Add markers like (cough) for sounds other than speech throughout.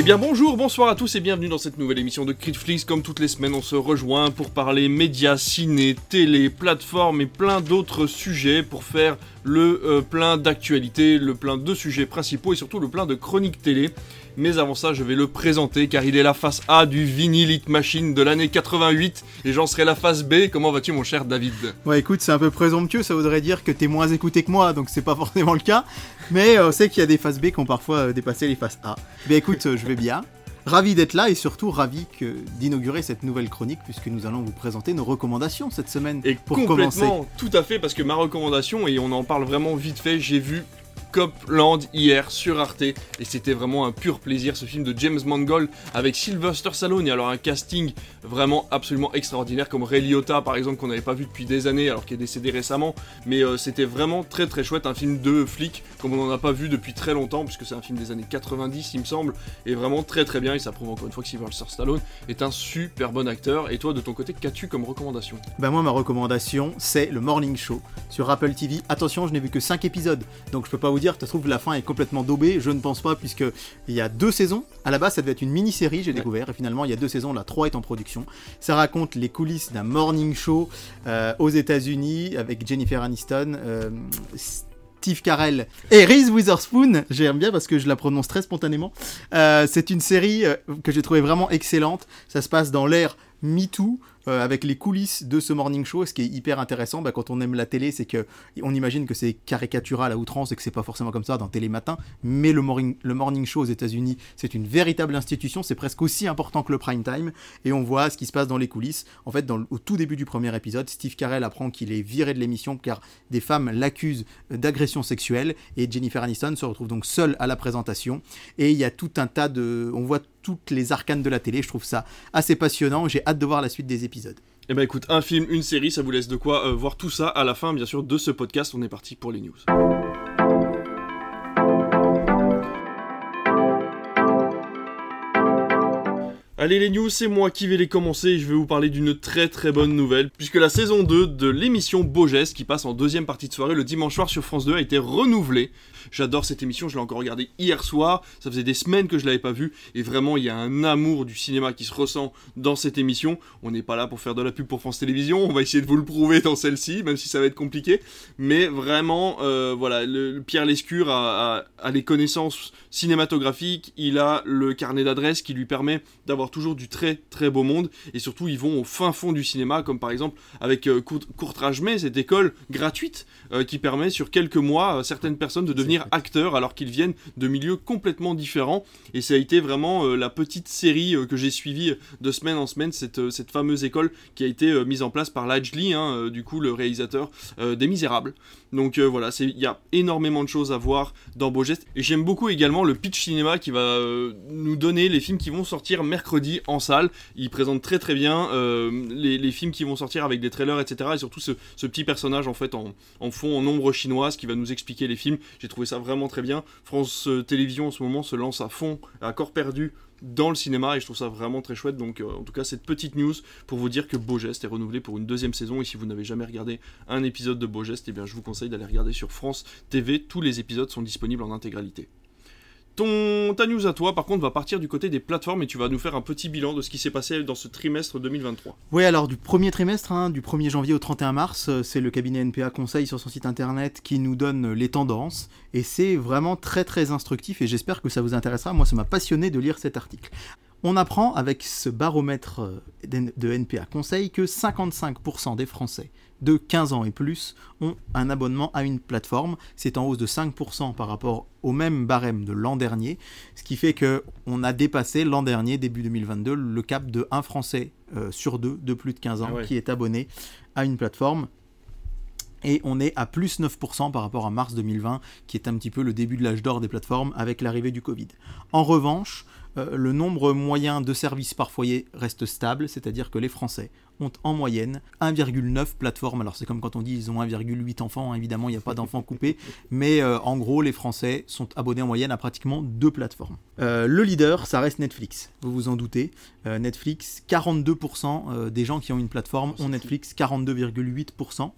Eh bien bonjour, bonsoir à tous et bienvenue dans cette nouvelle émission de Critflix. Comme toutes les semaines, on se rejoint pour parler médias, ciné, télé, plateformes et plein d'autres sujets pour faire le euh, plein d'actualités, le plein de sujets principaux et surtout le plein de chroniques télé. Mais avant ça, je vais le présenter car il est la face A du Vinyl Hit Machine de l'année 88 et j'en serai la face B. Comment vas-tu mon cher David? Ouais, écoute, c'est un peu présomptueux, ça voudrait dire que t'es moins écouté que moi, donc c'est pas (laughs) forcément le cas. Mais euh, on sait qu'il y a des faces B qui ont parfois euh, dépassé les faces A. Mais écoute, euh, je vais bien. Ravi d'être là et surtout ravi d'inaugurer cette nouvelle chronique puisque nous allons vous présenter nos recommandations cette semaine Et pour commencer. tout à fait, parce que ma recommandation, et on en parle vraiment vite fait, j'ai vu Copland hier sur Arte, et c'était vraiment un pur plaisir, ce film de James Mangold avec Sylvester Stallone, et alors un casting vraiment absolument extraordinaire, comme Ray Liotta par exemple, qu'on n'avait pas vu depuis des années, alors qu'il est décédé récemment, mais euh, c'était vraiment très très chouette, un film de flic, comme on n'en a pas vu depuis très longtemps, puisque c'est un film des années 90 il me semble, et vraiment très très bien, et ça prouve encore une fois que Sylvester Stallone est un super bon acteur, et toi de ton côté, qu'as-tu comme recommandation? Bah moi ma recommandation c'est le Morning Show sur Apple TV. Attention, je n'ai vu que 5 épisodes, donc je peux pas vous dire, ça se trouve la fin est complètement daubée, je ne pense pas puisque il y a deux saisons. À la base ça devait être une mini-série, j'ai Ouais. découvert, et finalement il y a deux saisons, la 3 est en production. Ça raconte les coulisses d'un morning show euh, aux États-Unis avec Jennifer Aniston. euh, Steve Carell et Reese Witherspoon, j'aime bien parce que je la prononce très spontanément. Euh, c'est une série que j'ai trouvé vraiment excellente. Ça se passe dans l'ère MeToo, euh, avec les coulisses de ce morning show. Ce qui est hyper intéressant, bah, quand on aime la télé, c'est que on imagine que c'est caricatural à outrance et que c'est pas forcément comme ça dans Télématin. Mais le morning, show aux États-Unis, c'est une véritable institution. C'est presque aussi important que le prime time. Et on voit ce qui se passe dans les coulisses. En fait, au tout début du premier épisode, Steve Carell apprend qu'il est viré de l'émission car des femmes l'accusent d'agression sexuelle. Et Jennifer Aniston se retrouve donc seule à la présentation. Et il y a tout un tas de. On voit toutes les arcanes de la télé. Je trouve ça assez passionnant. J'ai hâte de voir la suite des épisodes. Eh ben écoute, un film, une série, ça vous laisse de quoi euh, voir tout ça à la fin, bien sûr, de ce podcast. On est parti pour les news. Allez les news, c'est moi qui vais les commencer et je vais vous parler d'une très très bonne nouvelle puisque la saison 2 de l'émission Beau Geste qui passe en deuxième partie de soirée le dimanche soir sur France 2 a été renouvelée. J'adore cette émission, je l'ai encore regardée hier soir, ça faisait des semaines que je l'avais pas vue et vraiment il y a un amour du cinéma qui se ressent dans cette émission. On n'est pas là pour faire de la pub pour France Télévisions, on va essayer de vous le prouver dans celle-ci même si ça va être compliqué, mais vraiment euh, voilà, Pierre Lescure a, a- a les connaissances cinématographiques, il a le carnet d'adresses qui lui permet d'avoir toujours du très très beau monde. Et surtout ils vont au fin fond du cinéma comme par exemple avec euh, Court- Courtrage-May, cette école gratuite euh, qui permet sur quelques mois à certaines personnes de devenir acteurs alors qu'ils viennent de milieux complètement différents. Et ça a été vraiment euh, la petite série euh, que j'ai suivie de semaine en semaine cette, euh, cette fameuse école qui a été euh, mise en place par Lajli hein, euh, du coup le réalisateur euh, des Misérables. Donc euh, voilà il y a énormément de choses à voir dans Beau Geste. Et j'aime beaucoup également le pitch cinéma qui va euh, nous donner les films qui vont sortir mercredi en salle. Il présente très très bien euh, les, films qui vont sortir avec des trailers etc et surtout ce, petit personnage en fait en, en fond en ombre chinoise qui va nous expliquer les films. J'ai trouvé ça vraiment très bien. France euh, Télévisions en ce moment se lance à fond à corps perdu dans le cinéma et je trouve ça vraiment très chouette. Donc euh, en tout cas cette petite news pour vous dire que Beau Geste est renouvelé pour une deuxième saison. Et si vous n'avez jamais regardé un épisode de Beau Geste eh bien je vous conseille d'aller regarder sur France TV tous les épisodes sont disponibles en intégralité ton, ta news à toi, par contre, va partir du côté des plateformes et tu vas nous faire un petit bilan de ce qui s'est passé dans ce trimestre 2023. Oui, alors du premier trimestre, hein, du 1er janvier au 31 mars, euh, c'est le cabinet NPA Conseil sur son site internet qui nous donne les tendances. Et c'est vraiment très très instructif et j'espère que ça vous intéressera. Moi, ça m'a passionné de lire cet article. On apprend avec ce baromètre euh, de NPA Conseil que 55% des Français de 15 ans et plus ont un abonnement à une plateforme. C'est en hausse de 5% par rapport au même barème de l'an dernier, ce qui fait que on a dépassé l'an dernier, début 2022, le cap de 1 Français euh, sur 2 de plus de 15 ans Ah ouais. qui est abonné à une plateforme. Et on est à plus 9% par rapport à mars 2020, qui est un petit peu le début de l'âge d'or des plateformes avec l'arrivée du Covid. En revanche, euh, le nombre moyen de services par foyer reste stable, c'est-à-dire que les Français ont en moyenne 1,9 plateformes. Alors c'est comme quand on dit ils ont 1,8 enfants, hein, évidemment il n'y a pas (laughs) d'enfants coupés, mais euh, en gros les Français sont abonnés en moyenne à pratiquement deux plateformes. Euh, le leader, ça reste Netflix, vous vous en doutez. Euh, Netflix, 42% euh, des gens qui ont une plateforme ont Netflix, 42,8%.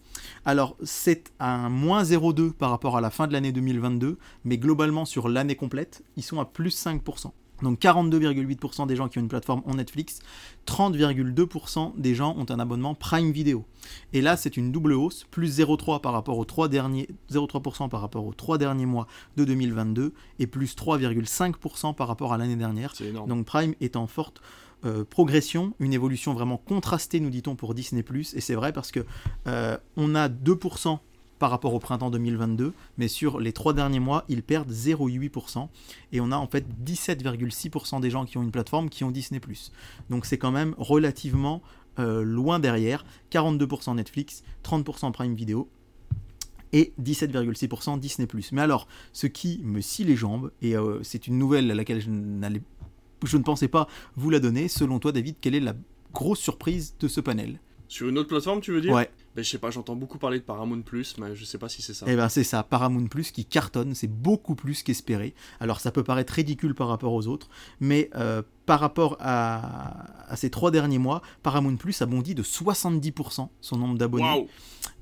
Alors c'est un moins 0,2 par rapport à la fin de l'année 2022, mais globalement sur l'année complète, ils sont à plus 5%. Donc 42,8% des gens qui ont une plateforme ont Netflix, 30,2% des gens ont un abonnement Prime Video. Et là, c'est une double hausse, plus 0,3 par rapport aux 3 derniers 0,3% par rapport aux 3 derniers mois de 2022 et plus 3,5% par rapport à l'année dernière. C'est énorme. Donc Prime est en forte euh, progression, une évolution vraiment contrastée, nous dit-on, pour Disney+. Et c'est vrai parce que euh, on a 2% par rapport au printemps 2022, mais sur les trois derniers mois, ils perdent 0,8%. Et on a en fait 17,6% des gens qui ont une plateforme qui ont Disney ⁇ Donc c'est quand même relativement euh, loin derrière. 42% Netflix, 30% Prime Video. Et 17,6% Disney ⁇ Mais alors, ce qui me scie les jambes, et euh, c'est une nouvelle à laquelle je, je ne pensais pas vous la donner, selon toi David, quelle est la grosse surprise de ce panel? Sur une autre plateforme, tu veux dire Ouais. Ben, je sais pas, j'entends beaucoup parler de Paramount Plus, mais je sais pas si c'est ça. Eh ben c'est ça, Paramount Plus qui cartonne, c'est beaucoup plus qu'espéré. Alors ça peut paraître ridicule par rapport aux autres, mais euh, par rapport à, à ces trois derniers mois, Paramount Plus a bondi de 70% son nombre d'abonnés. Waouh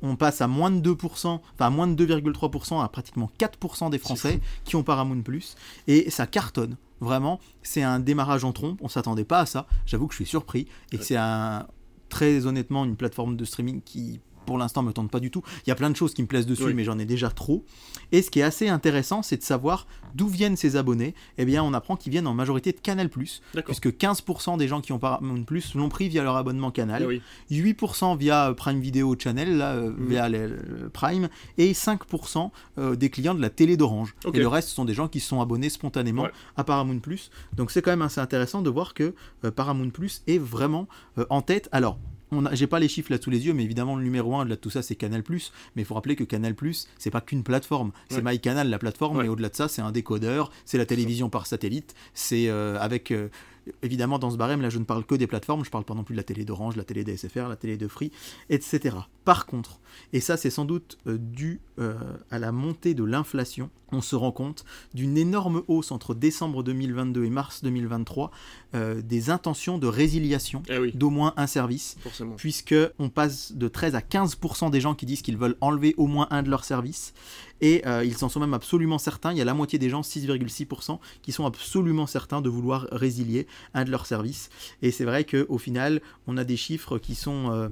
On passe à moins de 2%, enfin à moins de 2,3% à pratiquement 4% des Français qui ont Paramount Plus, et ça cartonne. Vraiment, c'est un démarrage en trompe, on s'attendait pas à ça, j'avoue que je suis surpris, et Ouais. c'est un, très honnêtement une plateforme de streaming qui pour l'instant me tente pas du tout. Il y a plein de choses qui me plaisent dessus, Oui. mais j'en ai déjà trop. Et ce qui est assez intéressant, c'est de savoir d'où viennent ces abonnés. Eh bien, on apprend qu'ils viennent en majorité de Canal+, puisque 15% des gens qui ont Paramount+, l'ont pris via leur abonnement Canal. Ah oui. 8% via euh, Prime Video Channel, là, euh, Mhm. via le Prime, et 5% euh, des clients de la télé d'Orange. Et le reste, ce sont des gens qui sont abonnés spontanément Ouais. à Paramount+. Donc c'est quand même assez intéressant de voir que euh, Paramount+, est vraiment euh, en tête. Alors, j'ai pas les chiffres là sous les yeux, mais évidemment le numéro 1 de tout ça c'est Canal+. Mais il faut rappeler que Canal+, c'est pas qu'une plateforme, c'est Ouais. MyCanal la plateforme, Ouais. mais au-delà de ça c'est un décodeur, c'est la télévision par satellite, c'est euh, avec euh, évidemment dans ce barème là je ne parle que des plateformes, je parle pas non plus de la télé d'Orange, la télé d'SFR, la télé de Free, etc. Par contre, et ça c'est sans doute euh, dû euh, à la montée de l'inflation, on se rend compte d'une énorme hausse entre décembre 2022 et mars 2023 euh, des intentions de résiliation Eh oui, d'au moins un service forcément. puisque on passe de 13 à 15% des gens qui disent qu'ils veulent enlever au moins un de leurs services et euh, ils en sont même absolument certains, il y a la moitié des gens, 6,6%, qui sont absolument certains de vouloir résilier un de leurs services et c'est vrai qu'au final on a des chiffres qui sont... euh,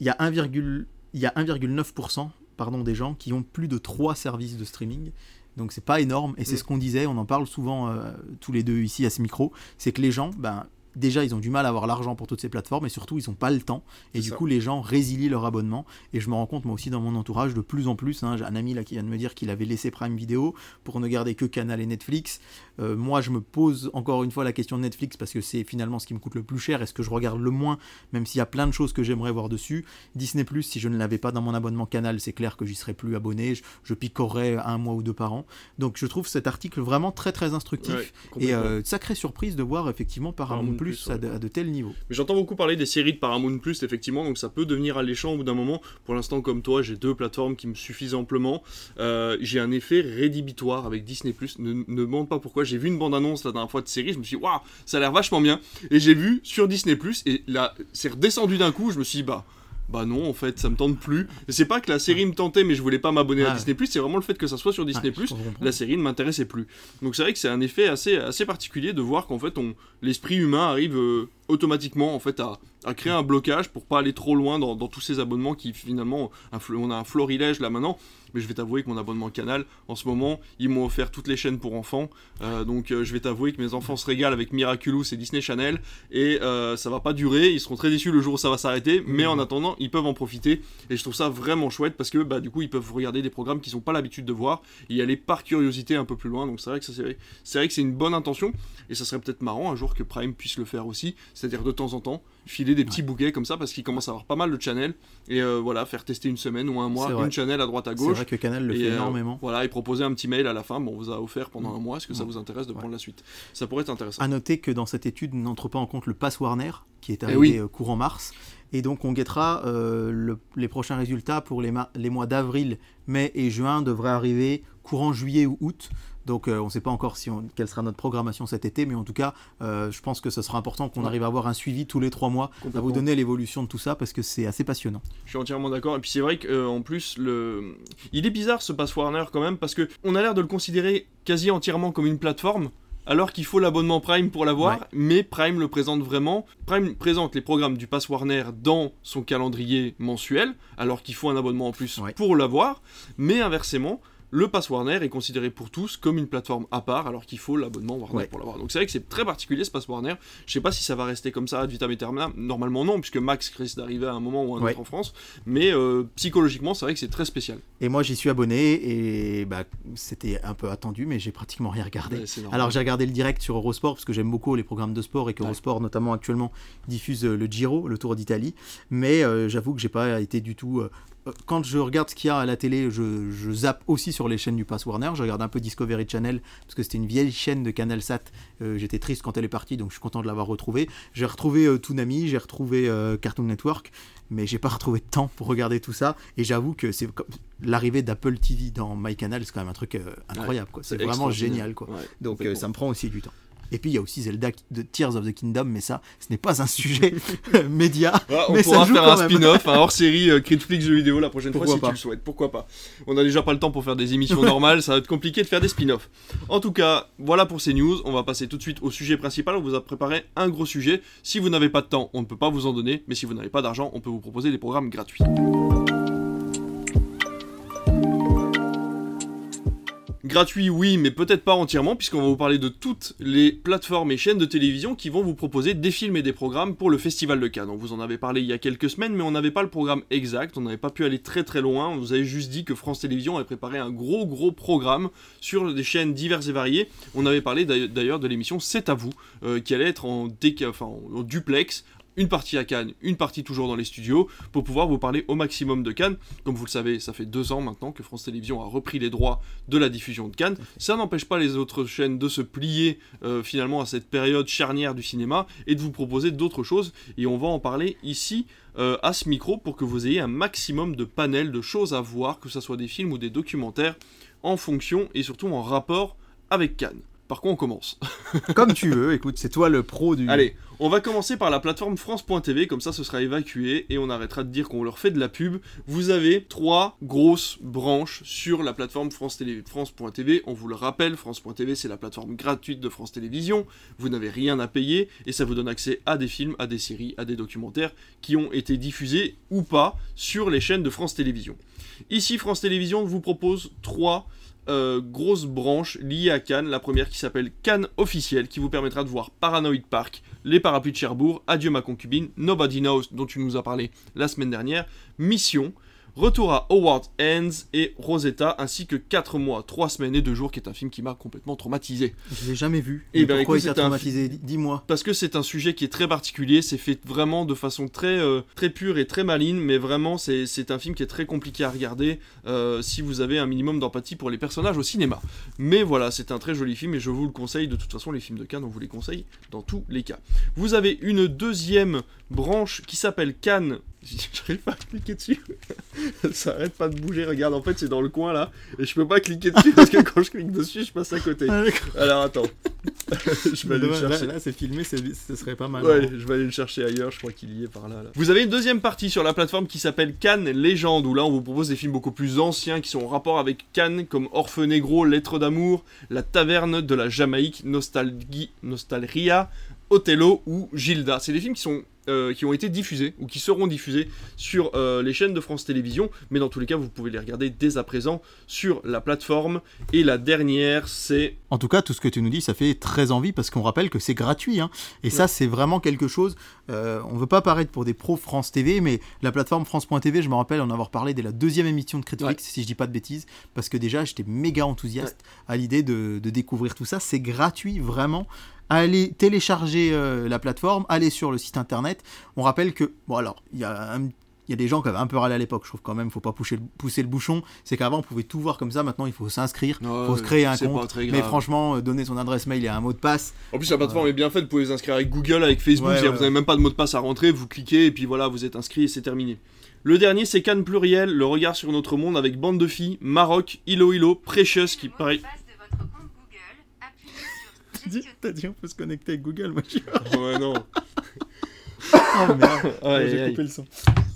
il y a 1, il y a 1,9% pardon, des gens qui ont plus de 3 services de streaming. Donc c'est pas énorme et c'est Mm. ce qu'on disait, on en parle souvent euh, tous les deux ici à ce micro, c'est que les gens, ben, déjà ils ont du mal à avoir l'argent pour toutes ces plateformes et surtout ils n'ont pas le temps et du ça. coup les gens résilient leur abonnement et je me rends compte moi aussi dans mon entourage de plus en plus, hein, j'ai un ami là qui vient de me dire qu'il avait laissé Prime Video pour ne garder que Canal et Netflix. Euh, moi je me pose encore une fois la question de Netflix parce que c'est finalement ce qui me coûte le plus cher et ce que je regarde le moins même s'il y a plein de choses que j'aimerais voir dessus. Disney Plus si je ne l'avais pas dans mon abonnement Canal c'est clair que j'y serais plus abonné, je, je picorerais un mois ou deux par an. Donc je trouve cet article vraiment très très instructif. Ouais, Et euh, sacrée surprise de voir effectivement Paramount Plus, de, à de tels niveaux. Mais j'entends beaucoup parler des séries de Paramount Plus, effectivement, donc ça peut devenir alléchant au bout d'un moment. Pour l'instant, comme toi, j'ai deux plateformes qui me suffisent amplement. Euh, j'ai un effet rédhibitoire avec Disney Plus. Ne, ne demande pas pourquoi. J'ai vu une bande-annonce la dernière fois de série, je me suis dit, waouh, ça a l'air vachement bien. Et j'ai vu sur Disney Plus, et là, c'est redescendu d'un coup. Je me suis dit, bah. Bah non, en fait, ça me tente plus. C'est pas que la série me tentait, mais je voulais pas m'abonner Ah à ouais. Disney Plus. C'est vraiment le fait que ça soit sur Disney Plus. comprends. La série ne m'intéressait plus. Donc c'est vrai que c'est un effet assez, assez particulier de voir qu'en fait on, l'esprit humain arrive euh, automatiquement en fait à, à créer un blocage pour pas aller trop loin dans, dans tous ces abonnements qui finalement on a un florilège là maintenant. Mais je vais t'avouer que mon abonnement Canal, en ce moment, ils m'ont offert toutes les chaînes pour enfants. Euh, donc euh, je vais t'avouer que mes enfants se régalent avec Miraculous et Disney Channel. Et euh, ça va pas durer. Ils seront très déçus le jour où ça va s'arrêter. Mais en attendant, ils peuvent en profiter. Et je trouve ça vraiment chouette parce que bah, du coup, ils peuvent regarder des programmes qu'ils n'ont pas l'habitude de voir. Et y aller par curiosité un peu plus loin. Donc c'est vrai que ça, c'est c'est vrai que c'est une bonne intention. Et ça serait peut-être marrant un jour que Prime puisse le faire aussi. C'est-à-dire de temps en temps, filer des petits bouquets comme ça parce qu'ils commencent à avoir pas mal de channels. Et euh, voilà, faire tester une semaine ou un mois, C'est une channel à droite à C'est gauche. vrai que Canal le Et, fait euh, énormément. voilà, et proposer un petit mail à la fin. Bon, on vous a offert pendant un mois. Est-ce que ça vous intéresse de prendre la suite? Ça pourrait être intéressant. À noter que dans cette étude, on n'entre pas en compte le Pass Warner, qui est Eh arrivé oui. euh, courant mars. Et donc, on guettera euh, le- les prochains résultats pour les, les mois d'avril, mai et juin, devraient arriver courant juillet ou août. Donc, euh, on ne sait pas encore si on- quelle sera notre programmation cet été, mais en tout cas, euh, je pense que ce sera important qu'on Ouais. arrive à avoir un suivi tous les trois mois, à vous donner l'évolution de tout ça, parce que c'est assez passionnant. Je suis entièrement d'accord. Et puis c'est vrai qu'en plus, le... il est bizarre ce Pass Warner quand même, parce que on a l'air de le considérer quasi entièrement comme une plateforme. alors qu'il faut l'abonnement Prime pour l'avoir, Ouais. mais Prime le présente vraiment. Prime présente les programmes du Pass Warner dans son calendrier mensuel, alors qu'il faut un abonnement en plus Ouais. pour l'avoir, mais inversement. Le Pass Warner est considéré pour tous comme une plateforme à part, alors qu'il faut l'abonnement Warner Ouais. pour l'avoir. Donc c'est vrai que c'est très particulier ce Pass Warner. Je sais pas si ça va rester comme ça ad vitam aeternam. Normalement non, puisque Max risque d'arriver à un moment ou un Ouais. autre en France. Mais euh, psychologiquement, c'est vrai que c'est très spécial. Et moi, j'y suis abonné et bah, c'était un peu attendu, mais j'ai pratiquement rien regardé. Ouais. Alors j'ai regardé le direct sur Eurosport parce que j'aime beaucoup les programmes de sport et que. Eurosport notamment actuellement diffuse euh, le Giro, le Tour d'Italie. Mais euh, j'avoue que j'ai pas été du tout. Quand je regarde ce qu'il y a à la télé, je, je zappe aussi sur les chaînes du Pass Warner. Je regarde un peu Discovery Channel parce que c'était une vieille chaîne de CanalSat. Euh, J'étais triste quand elle est partie, donc je suis content de l'avoir retrouvée. J'ai retrouvé euh, Toonami, j'ai retrouvé euh, Cartoon Network, mais j'ai pas (laughs) retrouvé de temps pour regarder tout ça. Et j'avoue que c'est l'arrivée d'Apple TV dans MyCanal, c'est quand même un truc euh, incroyable. C'est vraiment génial. Quoi. Ouais, Donc ça me prend aussi du temps. Et puis il y a aussi Zelda de Tears of the Kingdom, mais ça, ce n'est pas un sujet (laughs) média. Ah, on mais ça pourra joue faire quand un spin-off, un hors-série euh, Critflix jeux vidéo la prochaine Pourquoi fois si pas. tu le souhaites. Pourquoi pas On a déjà pas le temps pour faire des émissions normales, ça va être compliqué de faire des spin-offs. En tout cas, voilà pour ces news. On va passer tout de suite au sujet principal. On vous a préparé un gros sujet. Si vous n'avez pas de temps, on ne peut pas vous en donner. Mais si vous n'avez pas d'argent, on peut vous proposer des programmes gratuits. Gratuit, oui, mais peut-être pas entièrement, puisqu'on va vous parler de toutes les plateformes et chaînes de télévision qui vont vous proposer des films et des programmes pour le Festival de Cannes. On vous en avait parlé il y a quelques semaines, mais on n'avait pas le programme exact, on n'avait pas pu aller très très loin, on nous avait juste dit que France Télévisions avait préparé un gros gros programme sur des chaînes diverses et variées. On avait parlé d'ailleurs- de l'émission C'est à vous, euh, qui allait être en duplex, une partie à Cannes, une partie toujours dans les studios, pour pouvoir vous parler au maximum de Cannes. Comme vous le savez, ça fait deux ans maintenant que France Télévisions a repris les droits de la diffusion de Cannes. Ça n'empêche pas les autres chaînes de se plier euh, finalement à cette période charnière du cinéma et de vous proposer d'autres choses. Et on va en parler ici euh, à ce micro pour que vous ayez un maximum de panels, de choses à voir, que ce soit des films ou des documentaires, en fonction et surtout en rapport avec Cannes. Par quoi on commence (laughs) Comme tu veux, écoute, c'est toi le pro du. Allez, on va commencer par la plateforme France.tv, comme ça ce sera évacué et on arrêtera de dire qu'on leur fait de la pub. Vous avez trois grosses branches sur la plateforme France France.tv. On vous le rappelle, France.tv c'est la plateforme gratuite de France Télévisions. Vous n'avez rien à payer et ça vous donne accès à des films, à des séries, à des documentaires qui ont été diffusés ou pas sur les chaînes de France Télévisions. Ici, France Télévisions vous propose trois euh, grosses branches liées à Cannes. La première qui s'appelle Cannes officiel, qui vous permettra de voir Paranoid Park, Les Parapluies de Cherbourg, Adieu ma concubine, Nobody Knows, dont tu nous as parlé la semaine dernière, Mission, Retour à Howard Ends et Rosetta, ainsi que 4 mois, 3 semaines et 2 jours, qui est un film qui m'a complètement traumatisé. Je l'ai jamais vu. Eh ben, pourquoi écoute, il t'a traumatisé Dis- Dis-moi. Parce que c'est un sujet qui est très particulier, c'est fait vraiment de façon très, euh, très pure et très maligne, mais vraiment c'est c'est un film qui est très compliqué à regarder euh, si vous avez un minimum d'empathie pour les personnages au cinéma. Mais voilà, c'est un très joli film et je vous le conseille, de toute façon les films de Cannes, on vous les conseille dans tous les cas. Vous avez une deuxième branche qui s'appelle Cannes. (laughs) J'arrive pas à cliquer dessus. (laughs) Ça arrête pas de bouger, regarde, en fait c'est dans le coin là, et je peux pas cliquer dessus parce que quand je clique dessus, je passe à côté. Alors attends, (laughs) je vais aller le chercher. là, c'est filmé, ce serait pas mal. Ouais, je vais aller le chercher ailleurs, je crois qu'il y est par là, là. Vous avez une deuxième partie sur la plateforme qui s'appelle Cannes Légende, où là on vous propose des films beaucoup plus anciens qui sont en rapport avec Cannes, comme Orphe Negro, Lettre d'amour, La Taverne de la Jamaïque, Nostalgie, Nostalgia, Othello ou Gilda. C'est des films qui sont euh, qui ont été diffusés ou qui seront diffusés sur euh, les chaînes de France Télévisions, mais dans tous les cas vous pouvez les regarder dès à présent sur la plateforme. Et la dernière c'est En tout cas, tout ce que tu nous dis, ça fait très envie parce qu'on rappelle que c'est gratuit. hein. Et ça, c'est vraiment quelque chose. euh, on veut pas paraître pour des pros France TV, mais la plateforme France.tv, je me rappelle en avoir parlé dès la deuxième émission de Critiflix, si je dis pas de bêtises, parce que déjà, j'étais méga enthousiaste à l'idée de, de découvrir tout ça. C'est gratuit, vraiment. Allez télécharger euh, la plateforme, allez sur le site internet. On rappelle que, bon alors, il y a un il y a des gens qui avaient un peu râlé à l'époque, je trouve quand même, faut pas pousser le, pousser le bouchon. C'est qu'avant, on pouvait tout voir comme ça, maintenant, il faut s'inscrire, il faut se créer un compte. Mais franchement, euh, donner son adresse mail et un mot de passe, En plus, la plateforme est bien faite, vous pouvez vous inscrire avec Google, avec Facebook, Ouais, c'est-à-dire ouais. vous n'avez même pas de mot de passe à rentrer, vous cliquez et puis voilà, vous êtes inscrit et c'est terminé. Le dernier, c'est Cannes Pluriel, le regard sur notre monde avec Bande de filles, Maroc, Ilo Ilo, Precious qui pareil. de votre compte Google, appuyez T'as dit on peut se connecter avec Google, moi je ouais, non. Oh merde, (laughs) j'ai coupé le son.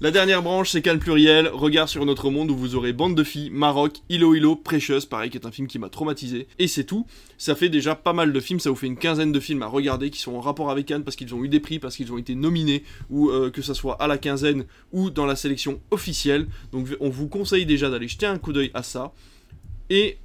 La dernière branche, c'est Cannes Pluriel, regard sur notre monde où vous aurez Bande de filles, Maroc, Ilo Ilo, Precious, pareil, qui est un film qui m'a traumatisé. Et c'est tout. Ça fait déjà pas mal de films, ça vous fait une quinzaine de films à regarder qui sont en rapport avec Cannes parce qu'ils ont eu des prix, parce qu'ils ont été nominés, ou euh, que ça soit à la quinzaine ou dans la sélection officielle. Donc on vous conseille déjà d'aller jeter un coup d'œil à ça. Et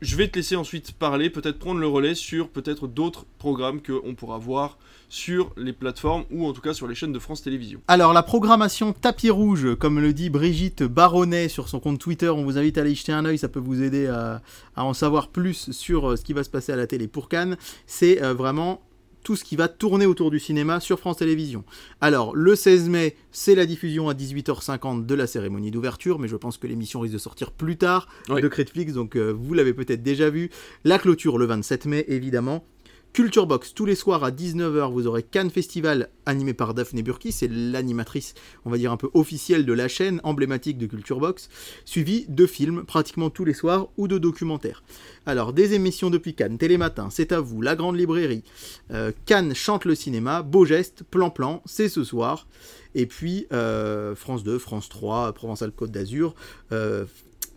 je vais te laisser ensuite parler, peut-être prendre le relais sur peut-être d'autres programmes qu'on pourra voir sur les plateformes ou en tout cas sur les chaînes de France Télévisions. Alors la programmation tapis rouge, comme le dit Brigitte Baronnet sur son compte Twitter, on vous invite à aller y jeter un œil, ça peut vous aider à, à en savoir plus sur euh, ce qui va se passer à la télé pour Cannes. C'est euh, vraiment tout ce qui va tourner autour du cinéma sur France Télévisions. Alors, le 16 mai, c'est la diffusion à 18h50 de la cérémonie d'ouverture, mais je pense que l'émission risque de sortir plus tard Oui. de Critflix, donc euh, vous l'avez peut-être déjà vu. La clôture le 27 mai, évidemment. Culture Box, tous les soirs à 19h, vous aurez Cannes Festival animé par Daphné Burki, c'est l'animatrice, on va dire un peu officielle de la chaîne, emblématique de Culture Box, suivi de films pratiquement tous les soirs ou de documentaires. Alors, des émissions depuis Cannes, Télématin, C'est à vous, La Grande Librairie, euh, Cannes chante le cinéma, Beau Geste, Plan Plan, c'est ce soir, et puis euh, France 2, France 3, Provençal-Côte d'Azur, euh,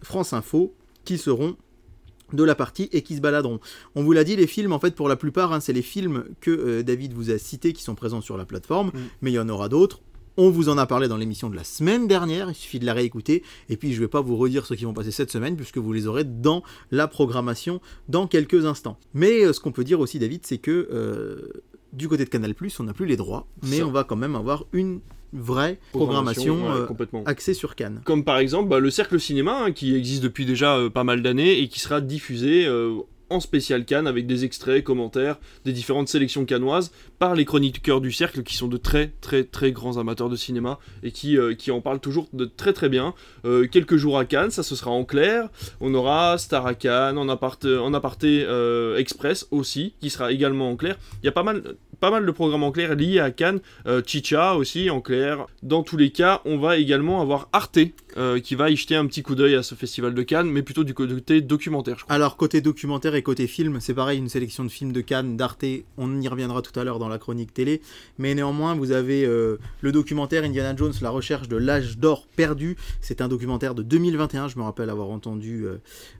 France Info, qui seront de la partie et qui se baladeront. On vous l'a dit, les films, en fait, pour la plupart, hein, c'est les films que euh, David vous a cités qui sont présents sur la plateforme, Mm. mais il y en aura d'autres. On vous en a parlé dans l'émission de la semaine dernière, il suffit de la réécouter. Et puis je ne vais pas vous redire ceux qui vont passer cette semaine, puisque vous les aurez dans la programmation dans quelques instants. Mais euh, ce qu'on peut dire aussi, David, c'est que euh, du côté de Canal, on n'a plus les droits, mais Ça. on va quand même avoir une vraie programmation, ouais, euh, complètement. axée sur Cannes. Comme par exemple bah, le Cercle Cinéma, hein, qui existe depuis déjà euh, pas mal d'années et qui sera diffusé euh, en spécial Cannes avec des extraits, commentaires des différentes sélections cannoises par les chroniqueurs du Cercle qui sont de très très très grands amateurs de cinéma et qui, euh, en parlent toujours de très très bien. Euh, quelques jours à Cannes, ça ce sera en clair. On aura Star à Cannes, en aparté, en aparté euh, Express aussi, qui sera également en clair. Il y a pas mal, pas mal de programmes en clair liés à Cannes. Chicha aussi en clair. Dans tous les cas, on va également avoir Arte euh, qui va y jeter un petit coup d'œil à ce festival de Cannes, mais plutôt du côté documentaire, je crois. Alors côté documentaire et côté film, c'est pareil, une sélection de films de Cannes, d'Arte, on y reviendra tout à l'heure dans la chronique télé, mais néanmoins vous avez euh, le documentaire Indiana Jones, la recherche de l'âge d'or perdu, c'est un documentaire de 2021, je me rappelle avoir entendu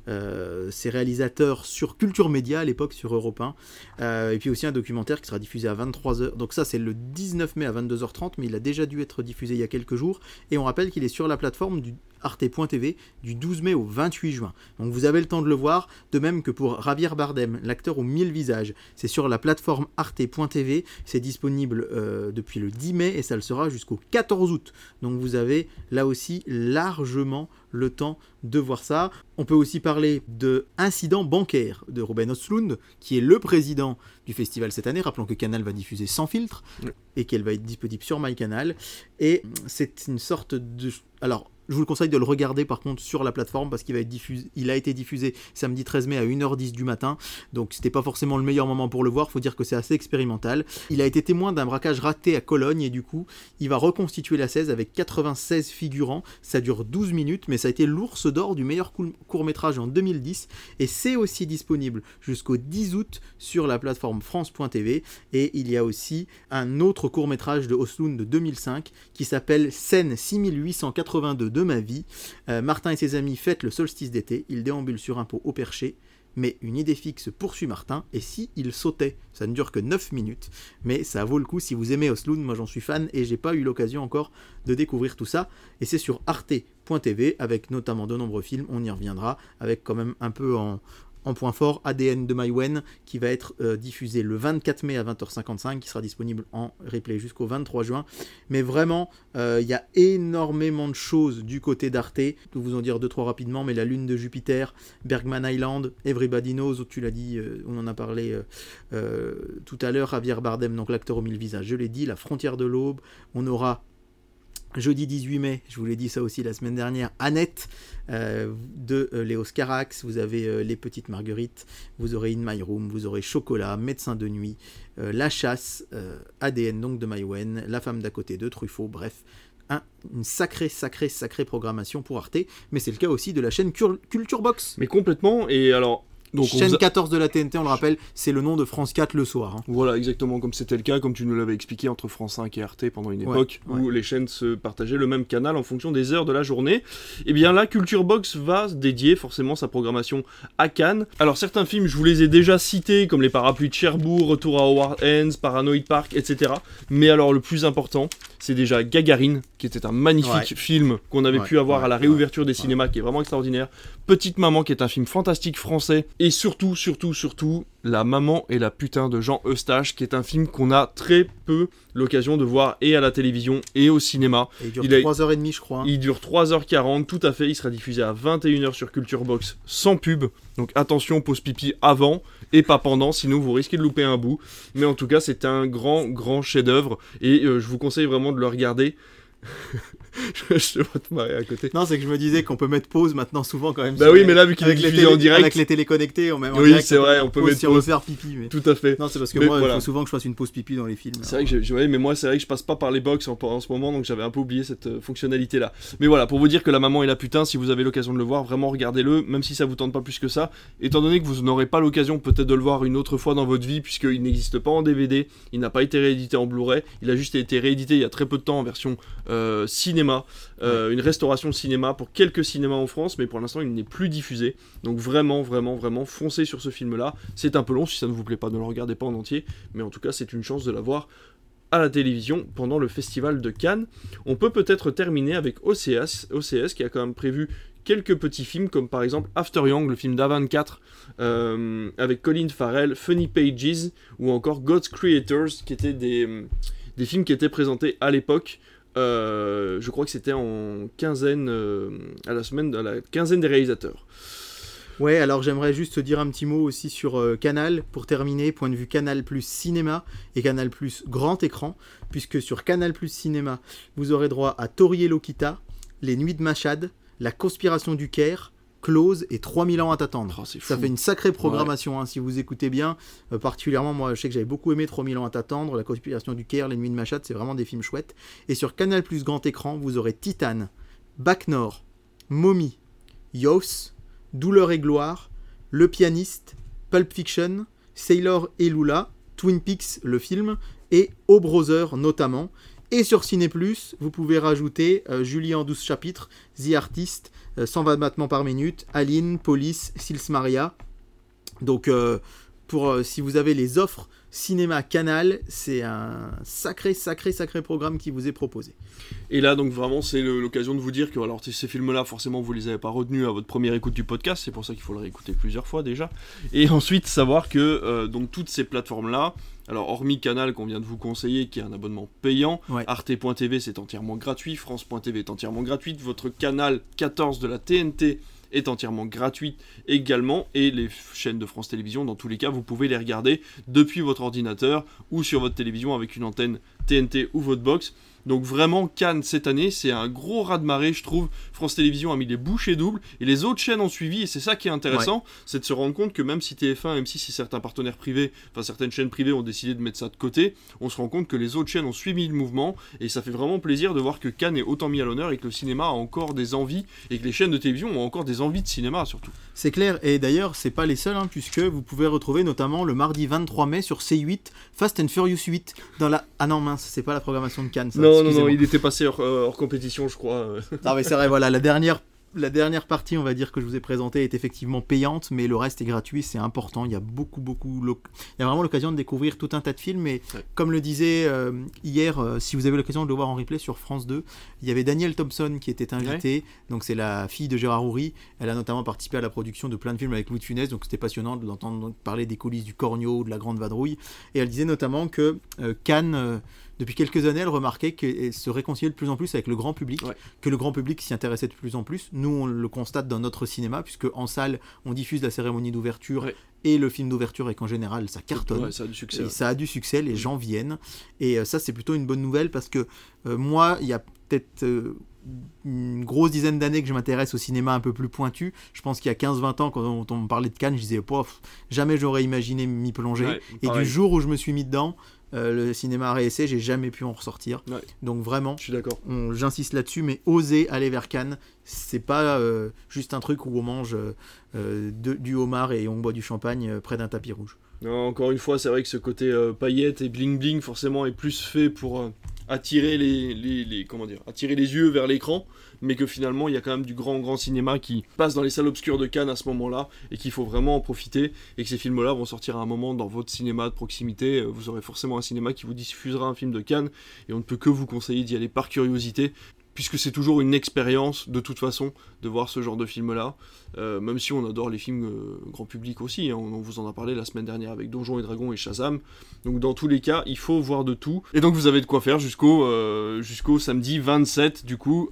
euh, ces réalisateurs sur Culture Média à l'époque sur Europe 1, Euh, et puis aussi un documentaire qui sera diffusé à 23h, donc ça c'est le 19 mai à 22h30, mais il a déjà dû être diffusé il y a quelques jours, et on rappelle qu'il est sur la plateforme du arte.tv du 12 mai au 28 juin. Donc vous avez le temps de le voir, de même que pour Javier Bardem, l'acteur aux mille visages. C'est sur la plateforme arte.tv, c'est disponible euh, depuis le 10 mai et ça le sera jusqu'au 14 août. Donc vous avez là aussi largement le temps de voir ça. On peut aussi parler de Incident bancaire de Ruben Östlund, qui est le président du festival cette année. Rappelons que Canal va diffuser sans filtre et qu'elle va être disponible sur MyCanal. Et c'est une sorte de... Alors, je vous le conseille de le regarder par contre sur la plateforme parce qu'il va être diffusé, il a été diffusé samedi 13 mai à 1h10 du matin. Donc c'était pas forcément le meilleur moment pour le voir, faut dire que c'est assez expérimental. Il a été témoin d'un braquage raté à Cologne et du coup, il va reconstituer la 16 avec 96 figurants. Ça dure 12 minutes mais ça a été l'ours d'or du meilleur court-métrage en 2010 et c'est aussi disponible jusqu'au 10 août sur la plateforme france.tv et il y a aussi un autre court-métrage de Oslund de 2005 qui s'appelle Scène 6882 de ma vie. Euh, Martin et ses amis fêtent le solstice d'été, ils déambulent sur un pot au perché, mais une idée fixe poursuit Martin, et si il sautait? Ça ne dure que 9 minutes, mais ça vaut le coup si vous aimez Oslund, moi j'en suis fan, et j'ai pas eu l'occasion encore de découvrir tout ça, et c'est sur arte.tv, avec notamment de nombreux films, on y reviendra, avec quand même un peu en, en point fort ADN de Maïwen qui va être euh, diffusé le 24 mai à 20h55 qui sera disponible en replay jusqu'au 23 juin. Mais vraiment euh, il y a énormément de choses du côté d'Arte. Je vous en dire deux trois rapidement mais la lune de Jupiter Bergman Island Everybody Knows tu l'as dit euh, on en a parlé tout à l'heure Javier Bardem donc l'acteur aux mille visages je l'ai dit La frontière de l'aube on aura Jeudi 18 mai, je vous l'ai dit ça aussi la semaine dernière, Annette euh, de euh, Léos Carax, vous avez euh, Les Petites Marguerites, vous aurez In My Room, vous aurez Chocolat, Médecin de nuit, euh, La Chasse, ADN donc de Maïwen, La femme d'à côté de Truffaut, bref, un- une sacrée, sacrée, sacrée programmation pour Arte, mais c'est le cas aussi de la chaîne Cur- Culture Box. Mais complètement, et alors, Donc on Chaîne vous a- 14 de la TNT, on le rappelle, c'est le nom de France 4 le soir. hein. Voilà, exactement comme c'était le cas, comme tu nous l'avais expliqué entre France 5 et RT pendant une Ouais, époque où les chaînes se partageaient le même canal en fonction des heures de la journée. Et bien là, Culture Box va dédier forcément sa programmation à Cannes. Alors certains films, je vous les ai déjà cités, comme Les Parapluies de Cherbourg, Retour à Howard Ends, Paranoid Park, etc. Mais alors le plus important, c'est déjà Gagarine, qui était un magnifique Ouais. film qu'on avait Ouais, pu avoir ouais, à la réouverture des cinémas, qui est vraiment extraordinaire. Petite Maman, qui est un film fantastique français. Et surtout, surtout, surtout, La Maman et la putain de Jean Eustache, qui est un film qu'on a très peu l'occasion de voir et à la télévision et au cinéma. Et il dure Il a- 3h30, je crois. Il dure 3h40, tout à fait. Il sera diffusé à 21h sur Culture Box sans pub. Donc attention, pause pipi avant et pas pendant, sinon vous risquez de louper un bout. Mais en tout cas, c'est un grand, grand chef-d'œuvre et euh, je vous conseille vraiment de le regarder. (laughs) (laughs) je te vois te marrer à côté. Non, c'est que je me disais qu'on peut mettre pause maintenant souvent quand même. Bah oui, les- mais là, vu qu'il est diffusé télé- en direct, avec les téléconnectés, on met en Oui, c'est vrai, on peut mettre si pause. faire pipi. Mais... tout à fait. Non, c'est parce que Mais moi, voilà. il faut souvent que je fasse une pause pipi dans les films. C'est vrai que ouais, mais moi c'est vrai que je passe pas par les box en, en ce moment donc j'avais un peu oublié cette euh, fonctionnalité là. Mais voilà, pour vous dire que la maman et la putain, si vous avez l'occasion de le voir, vraiment regardez-le, même si ça vous tente pas plus que ça. Étant donné que vous n'aurez pas l'occasion peut-être de le voir une autre fois dans votre vie puisqu'il n'existe pas en DVD, il n'a pas été réédité en Blu-ray, il a juste été réédité il y a très peu de temps en version euh, cinéma, euh, une restauration cinéma pour quelques cinémas en France, mais pour l'instant il n'est plus diffusé. Donc vraiment, vraiment, vraiment, foncez sur ce film là. C'est un peu long si ça ne vous plaît pas, ne le regardez pas en entier, mais en tout cas c'est une chance de l'avoir à la télévision pendant le festival de Cannes. On peut peut-être terminer avec OCS, OCS qui a quand même prévu quelques petits films comme par exemple After Young, le film d'A24 euh, avec Colin Farrell, Funny Pages ou encore God's Creators qui étaient des, des films qui étaient présentés à l'époque. Euh, je crois que c'était en quinzaine euh, à la semaine à la quinzaine des réalisateurs. Ouais, alors j'aimerais juste te dire un petit mot aussi sur euh, Canal, pour terminer, point de vue Canal Plus Cinéma et Canal Plus Grand Écran, puisque sur Canal Plus Cinéma, vous aurez droit à Tori et Lokita, Les Nuits de Machad, La Conspiration du Caire, Close et 3000 ans à t'attendre. Oh, Ça fait une sacrée programmation, hein, si vous écoutez bien. Euh, particulièrement, moi, je sais que j'avais beaucoup aimé 3000 ans à t'attendre, La Conspiration du Caire, Les Nuits de Machad, c'est vraiment des films chouettes. Et sur Canal Plus Grand Écran, vous aurez Titan, Bac Nord, Mommy, Yos, Douleur et gloire, Le pianiste, Pulp Fiction, Sailor et Lula, Twin Peaks le film et O Brother notamment. Et sur Ciné Plus, vous pouvez rajouter euh, Julie en 12 chapitres, The Artist, 120 battements par minute, Aline, Police, Sils Maria. Donc euh, pour euh, si vous avez les offres cinéma canal, c'est un sacré sacré sacré programme qui vous est proposé. Et là, donc vraiment, c'est l'occasion de vous dire que alors, ces films-là, forcément, vous les avez pas retenus à votre première écoute du podcast, c'est pour ça qu'il faut le réécouter plusieurs fois déjà. Et (laughs) ensuite, savoir que euh, donc toutes ces plateformes-là, alors hormis Canal qu'on vient de vous conseiller, qui est un abonnement payant, Ouais. Arte.tv c'est entièrement gratuit, France.tv est entièrement gratuite, votre canal 14 de la TNT est entièrement gratuite également, et les chaînes de France Télévisions, dans tous les cas, vous pouvez les regarder depuis votre ordinateur ou sur votre télévision avec une antenne TNT ou votre box. Donc vraiment, Cannes cette année, c'est un gros raz-de-marée, je trouve. France Télévisions a mis les bouchées doubles et les autres chaînes ont suivi. Et c'est ça qui est intéressant, c'est de se rendre compte que même si TF1, même si certains partenaires privés, enfin certaines chaînes privées ont décidé de mettre ça de côté, on se rend compte que les autres chaînes ont suivi le mouvement. Et ça fait vraiment plaisir de voir que Cannes est autant mis à l'honneur et que le cinéma a encore des envies et que les chaînes de télévision ont encore des envies de cinéma surtout. C'est clair, et d'ailleurs, c'est pas les seuls, hein, puisque vous pouvez retrouver notamment le mardi 23 mai sur C8 Fast and Furious 8 dans la. Ah non, mince, c'est pas la programmation de Cannes. ça, Non, non, non, excusez-moi. il était passé hors, euh, hors compétition, je crois. Non, mais c'est vrai, voilà, la dernière. La dernière partie, on va dire, que je vous ai présentée est effectivement payante, mais le reste est gratuit, c'est important. Il y a beaucoup, beaucoup. Il y a vraiment l'occasion de découvrir tout un tas de films. Et Ouais. comme le disait euh, hier, euh, si vous avez l'occasion de le voir en replay sur France 2, il y avait Danielle Thompson qui était invitée. Donc, c'est la fille de Gérard Houry. Elle a notamment participé à la production de plein de films avec Louis de Funès. Donc, c'était passionnant de l'entendre parler des coulisses du Cornio, de la Grande Vadrouille. Et elle disait notamment que euh, Cannes. Depuis quelques années, elle remarquait qu'elle se réconciliait de plus en plus avec le grand public, Ouais. que le grand public s'y intéressait de plus en plus. Nous, on le constate dans notre cinéma, puisque en salle, on diffuse la cérémonie d'ouverture Ouais. et le film d'ouverture, et qu'en général, ça cartonne. Ouais, ça a du succès. Et ça a du succès, les gens viennent. Et euh, ça, c'est plutôt une bonne nouvelle parce que euh, moi, il y a peut-être euh, une grosse dizaine d'années que je m'intéresse au cinéma un peu plus pointu. Je pense qu'il y a 15-20 ans, quand on, me parlait de Cannes, je disais, Pof, jamais j'aurais imaginé m'y plonger. Ouais, Et pareil. du jour où je me suis mis dedans, le cinéma à réessai, j'ai jamais pu en ressortir. Ouais. Donc vraiment, Je suis d'accord. on- j'insiste là-dessus, mais oser aller vers Cannes, c'est pas euh, juste un truc où on mange euh, euh, de- du homard et on boit du champagne euh, près d'un tapis rouge. Non, Encore une fois, c'est vrai que ce côté euh, paillettes et bling bling, forcément, est plus fait pour euh, attirer les, les, les- comment dire, attirer les yeux vers l'écran, mais que finalement, il y a quand même du grand grand cinéma qui passe dans les salles obscures de Cannes à ce moment-là, et qu'il faut vraiment en profiter, et que ces films-là vont sortir à un moment dans votre cinéma de proximité. Euh, Vous aurez forcément un cinéma qui vous diffusera un film de Cannes, et on ne peut que vous conseiller d'y aller par curiosité. Puisque c'est toujours une expérience, de toute façon, de voir ce genre de film-là. Euh, même si on adore les films euh, grand public aussi, hein, on, vous en a parlé la semaine dernière avec Donjons et Dragons et Shazam. Donc dans tous les cas, il faut voir de tout. Et donc vous avez de quoi faire jusqu'au euh, jusqu'au samedi 27 du coup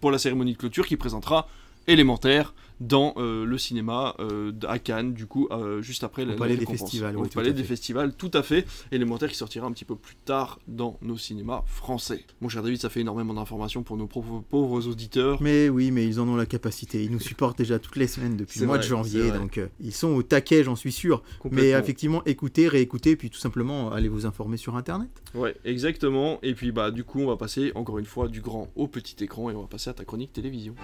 pour la cérémonie de clôture qui présentera Élémentaire dans euh, le cinéma euh, à Cannes du coup euh, juste après la, Palais la des. Festivals, tout Palais des. Festivals, tout à fait. Élémentaire qui sortira un petit peu plus tard dans nos cinémas français. Mon cher David, ça fait énormément d'informations pour nos pauvres, pauvres auditeurs. Mais oui, mais ils en ont la capacité. Ils nous (laughs) supportent déjà toutes les semaines depuis le mois vrai, de janvier, donc ils sont au taquet, j'en suis sûr. Mais effectivement, écoutez, réécoutez, puis tout simplement allez vous informer sur Internet. Ouais, exactement. Et puis bah du coup, on va passer encore une fois du grand au petit écran et on va passer à ta chronique télévision.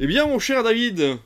Eh bien, mon cher David,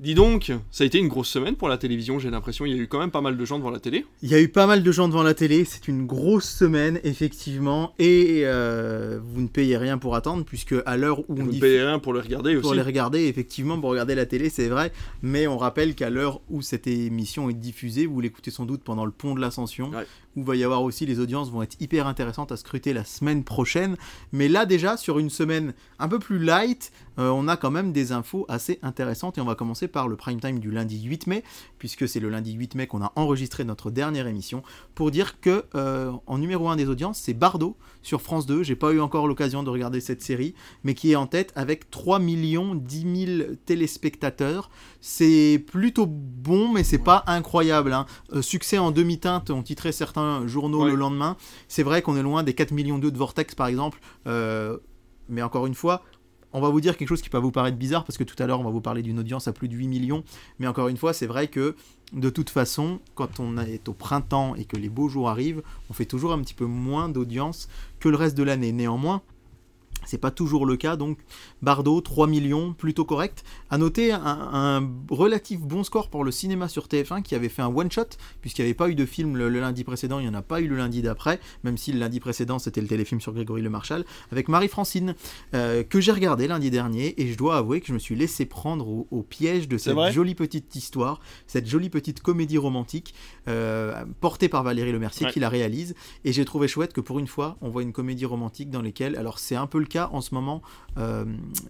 dis donc, ça a été une grosse semaine pour la télévision. J'ai l'impression il y a eu quand même pas mal de gens devant la télé. Il y a eu pas mal de gens devant la télé, c'est une grosse semaine, effectivement, et euh, vous ne payez rien pour attendre, puisque à l'heure où on Vous ne payez rien pour le regarder pour aussi. les regarder, effectivement, pour regarder la télé, c'est vrai. Mais on rappelle qu'à l'heure où cette émission est diffusée, vous l'écoutez sans doute pendant le pont de l'Ascension, Ouais. où va y avoir aussi les audiences vont être hyper intéressantes à scruter la semaine prochaine. Mais là déjà, sur une semaine un peu plus light, euh, on a quand même des infos assez intéressantes. Et on va commencer par le prime time du lundi 8 mai, puisque c'est le lundi 8 mai qu'on a enregistré notre dernière émission, pour dire que euh, en numéro 1 des audiences, c'est Bardo sur France 2. J'ai pas eu encore l'occasion de regarder cette série, mais qui est en tête avec 3 millions 10 000 téléspectateurs. C'est plutôt bon, mais c'est pas incroyable. hein. Euh, succès en demi-teinte, ont titré certains journaux Ouais. le lendemain. C'est vrai qu'on est loin des 4 millions 2 de Vortex, par exemple. Euh, mais encore une fois, on va vous dire quelque chose qui peut vous paraître bizarre, parce que tout à l'heure, on va vous parler d'une audience à plus de 8 millions. Mais encore une fois, c'est vrai que de toute façon, quand on est au printemps et que les beaux jours arrivent, on fait toujours un petit peu moins d'audience que le reste de l'année. Néanmoins, c'est pas toujours le cas, donc Bardo, 3 millions, plutôt correct. À noter un, un relatif bon score pour le cinéma sur TF1 qui avait fait un one-shot, puisqu'il n'y avait pas eu de film le, le lundi précédent, il n'y en a pas eu le lundi d'après, même si le lundi précédent c'était le téléfilm sur Grégory Le Marchal, avec Marie-Francine, euh, que j'ai regardé lundi dernier, et je dois avouer que je me suis laissé prendre au, au piège de cette jolie petite histoire, cette jolie petite comédie romantique, euh, portée par Valérie Lemercier Ouais. qui la réalise, et j'ai trouvé chouette que pour une fois, on voit une comédie romantique dans laquelle, alors c'est un peu le cas en ce moment euh,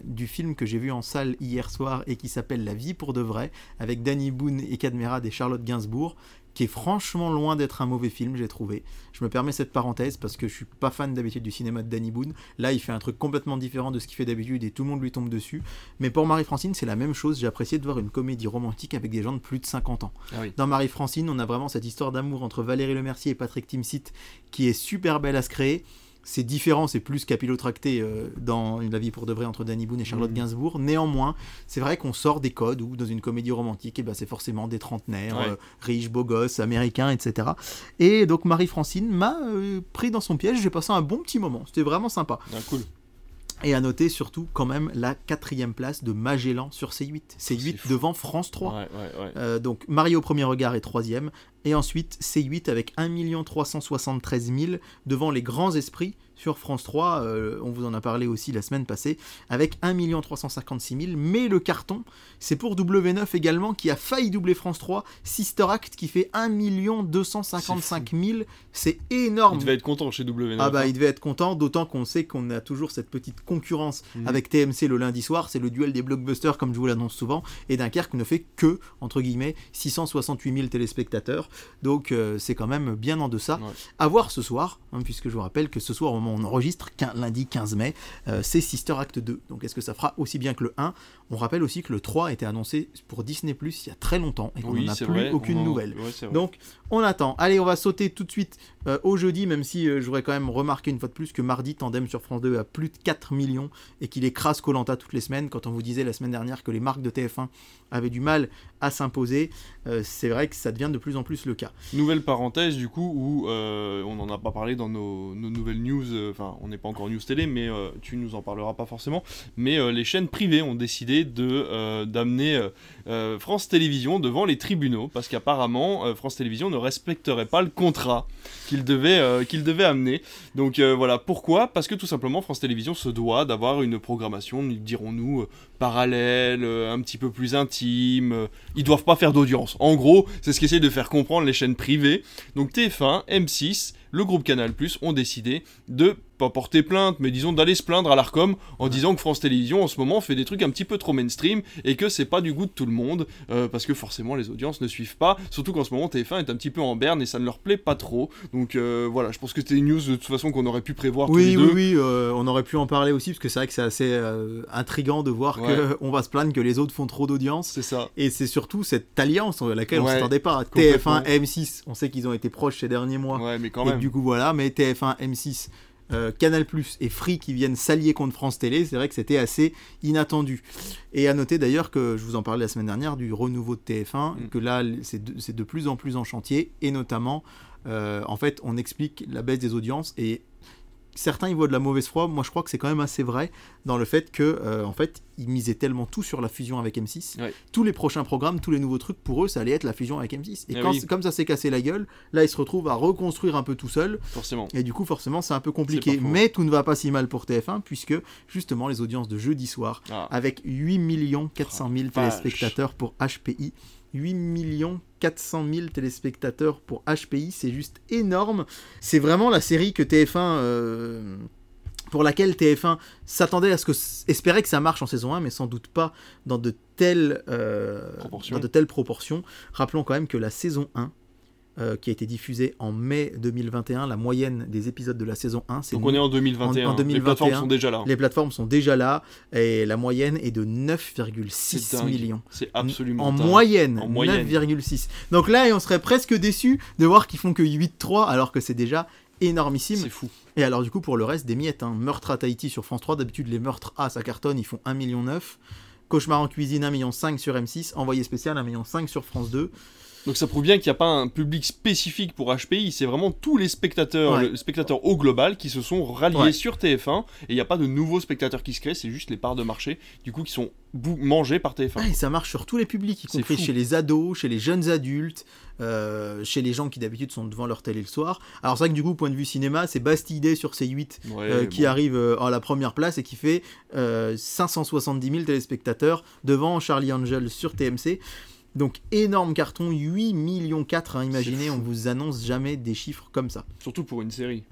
du film que j'ai vu en salle hier soir et qui s'appelle La vie pour de vrai, avec Danny Boone et Cadmerade et Charlotte Gainsbourg, qui est franchement loin d'être un mauvais film, j'ai trouvé. Je me permets cette parenthèse parce que je suis pas fan d'habitude du cinéma de Danny Boone. Là, il fait un truc complètement différent de ce qu'il fait d'habitude et tout le monde lui tombe dessus. Mais pour Marie-Francine, c'est la même chose. J'ai apprécié de voir une comédie romantique avec des gens de plus de 50 ans. Ah oui. Dans Marie-Francine, on a vraiment cette histoire d'amour entre Valérie Lemercier et Patrick Timsit qui est super belle à se créer. C'est différent, c'est plus capillotracté euh, dans La vie pour de vrai entre Danny Boone et Charlotte Mhm. Gainsbourg. Néanmoins, c'est vrai qu'on sort des codes où dans une comédie romantique, eh ben, c'est forcément des trentenaires, Ouais. euh, riches, beaux gosses, américains, etc. Et donc Marie-Francine m'a euh, pris dans son piège, j'ai passé un bon petit moment. C'était vraiment sympa. Ah, cool. Et à noter surtout quand même la quatrième place de Magellan sur C8. C8 fou. devant France 3. Ouais, ouais, ouais. Euh, donc Mario au premier regard est troisième. Et ensuite C8 avec 1 373 000 devant les grands esprits sur France 3. euh, on vous en a parlé aussi la semaine passée. Avec 1 356 000. Mais le carton, c'est pour W9 également qui a failli doubler France 3. Sister Act qui fait 1 255 000. C'est énorme. Il devait être content chez W9. Ah bah hein. il devait être content, d'autant qu'on sait qu'on a toujours cette petite concurrence Mhm. avec TMC le lundi soir, c'est le duel des blockbusters comme je vous l'annonce souvent, et Dunkerque ne fait que, entre guillemets, 668 000 téléspectateurs, donc euh, c'est quand même bien en deçà. Ouais. À voir ce soir, hein, puisque je vous rappelle que ce soir au moment on enregistre, lundi 15 mai, euh, c'est Sister Act 2. Donc est-ce que ça fera aussi bien que le 1 On rappelle aussi que le 3 était annoncé pour Disney Plus il y a très longtemps et qu'on Oui, n'en a c'est plus vrai. aucune en- nouvelle. ouais. Donc, on attend. Allez, on va sauter tout de suite euh, au jeudi, même si euh, je voudrais quand même remarquer une fois de plus que mardi, Tandem sur France 2 a plus de 4 millions et qu'il écrase Colanta toutes les semaines. Quand on vous disait la semaine dernière que les marques de TF1 avaient du mal à s'imposer, euh, c'est vrai que ça devient de plus en plus le cas. Nouvelle parenthèse du coup où euh, on n'en a pas parlé dans nos, nouvelles news, euh, enfin on n'est pas encore news télé mais tu nous en parleras pas forcément, mais les chaînes privées ont décidé de d'amener France Télévisions devant les tribunaux parce qu'apparemment France Télévisions ne respecterait pas le contrat qu'il devait, qu'il devait amener. Donc voilà, pourquoi Parce que tout simplement France Télévisions se doit d'avoir une programmation, dirons-nous, parallèle, un petit peu plus intime. Ils doivent pas faire d'audience. En gros, c'est ce qu'essayent de faire comprendre les chaînes privées. Donc TF1, M6, le groupe Canal+, ont décidé de pas porter plainte, mais disons d'aller se plaindre à l'Arcom en disant que France Télévisions en ce moment fait des trucs un petit peu trop mainstream et que c'est pas du goût de tout le monde euh, parce que forcément les audiences ne suivent pas. Surtout qu'en ce moment TF1 est un petit peu en berne et ça ne leur plaît pas trop. Donc euh, voilà, je pense que c'était une news de toute façon qu'on aurait pu prévoir tous Oui, les oui, deux. oui, euh, on aurait pu en parler aussi parce que c'est vrai que c'est assez intriguant de voir Ouais. qu'on (laughs) va se plaindre que les autres font trop d'audience. C'est ça. Et c'est surtout cette alliance à laquelle on Ouais, s'attendait pas. complètement. TF1, M6, on sait qu'ils ont été proches ces derniers mois. Ouais, mais quand et même. du coup, voilà, mais TF1, M6, euh, Canal et Free qui viennent s'allier contre France Télé, c'est vrai que c'était assez inattendu. Et à noter d'ailleurs que je vous en parlais la semaine dernière du renouveau de TF1, Mm. que là c'est de, c'est de plus en plus en chantier, et notamment, euh, en fait, on explique la baisse des audiences et certains y voient de la mauvaise foi. Moi, je crois que c'est quand même assez vrai dans le fait que, euh, en fait, ils misaient tellement tout sur la fusion avec M6. Ouais. Tous les prochains programmes, tous les nouveaux trucs, pour eux, ça allait être la fusion avec M6. Et quand, oui. comme ça s'est cassé la gueule, là, ils se retrouvent à reconstruire un peu tout seul. Forcément. Et du coup, forcément, c'est un peu compliqué. Mais tout ne va pas si mal pour TF1, puisque justement, les audiences de jeudi soir, Ah. avec 8 400 000 vache. téléspectateurs pour HPI. 8 400 000 téléspectateurs pour HPI, c'est juste énorme. C'est vraiment la série que TF1. euh, pour laquelle TF1 s'attendait à ce que espérait que ça marche en saison 1 mais sans doute pas dans de telles euh, dans de telles proportions rappelons quand même que la saison 1 euh, qui a été diffusée en mai 2021 la moyenne des épisodes de la saison 1 c'est Donc on est en 2021. en- en Les 2021. plateformes sont déjà là. les plateformes sont déjà là et la moyenne est de 9,6 C'est dingue. millions. C'est absolument En dingue. moyenne, En moyenne. 9,6. Donc là, on serait presque déçu de voir qu'ils font que 8,3 alors que c'est déjà énormissime. C'est fou. Et alors du coup, pour le reste, des miettes. Hein. Meurtre à Tahiti sur France 3, d'habitude les meurtres A, ça cartonne, ils font 1,9 million. Cauchemar en cuisine, 1,5 million sur M6. Envoyé spécial, 1,5 million sur France 2. Donc ça prouve bien qu'il n'y a pas un public spécifique pour HPI, c'est vraiment tous les spectateurs, Ouais. spectateurs au global qui se sont ralliés Ouais. sur TF1 et il n'y a pas de nouveaux spectateurs qui se créent, c'est juste les parts de marché du coup qui sont mangées par TF1. Ah, et ça marche sur tous les publics, y C'est compris fou. chez les ados, chez les jeunes adultes, euh, chez les gens qui d'habitude sont devant leur télé le soir. Alors c'est vrai que du coup, point de vue cinéma, c'est Bastille sur C8 Ouais, euh, qui bon. arrive euh, à la première place et qui fait euh, 570 000 téléspectateurs devant Charlie Angel sur TMC. Donc énorme carton, 8 millions 4, hein, imaginez, on vous annonce jamais des chiffres comme ça. Surtout pour une série.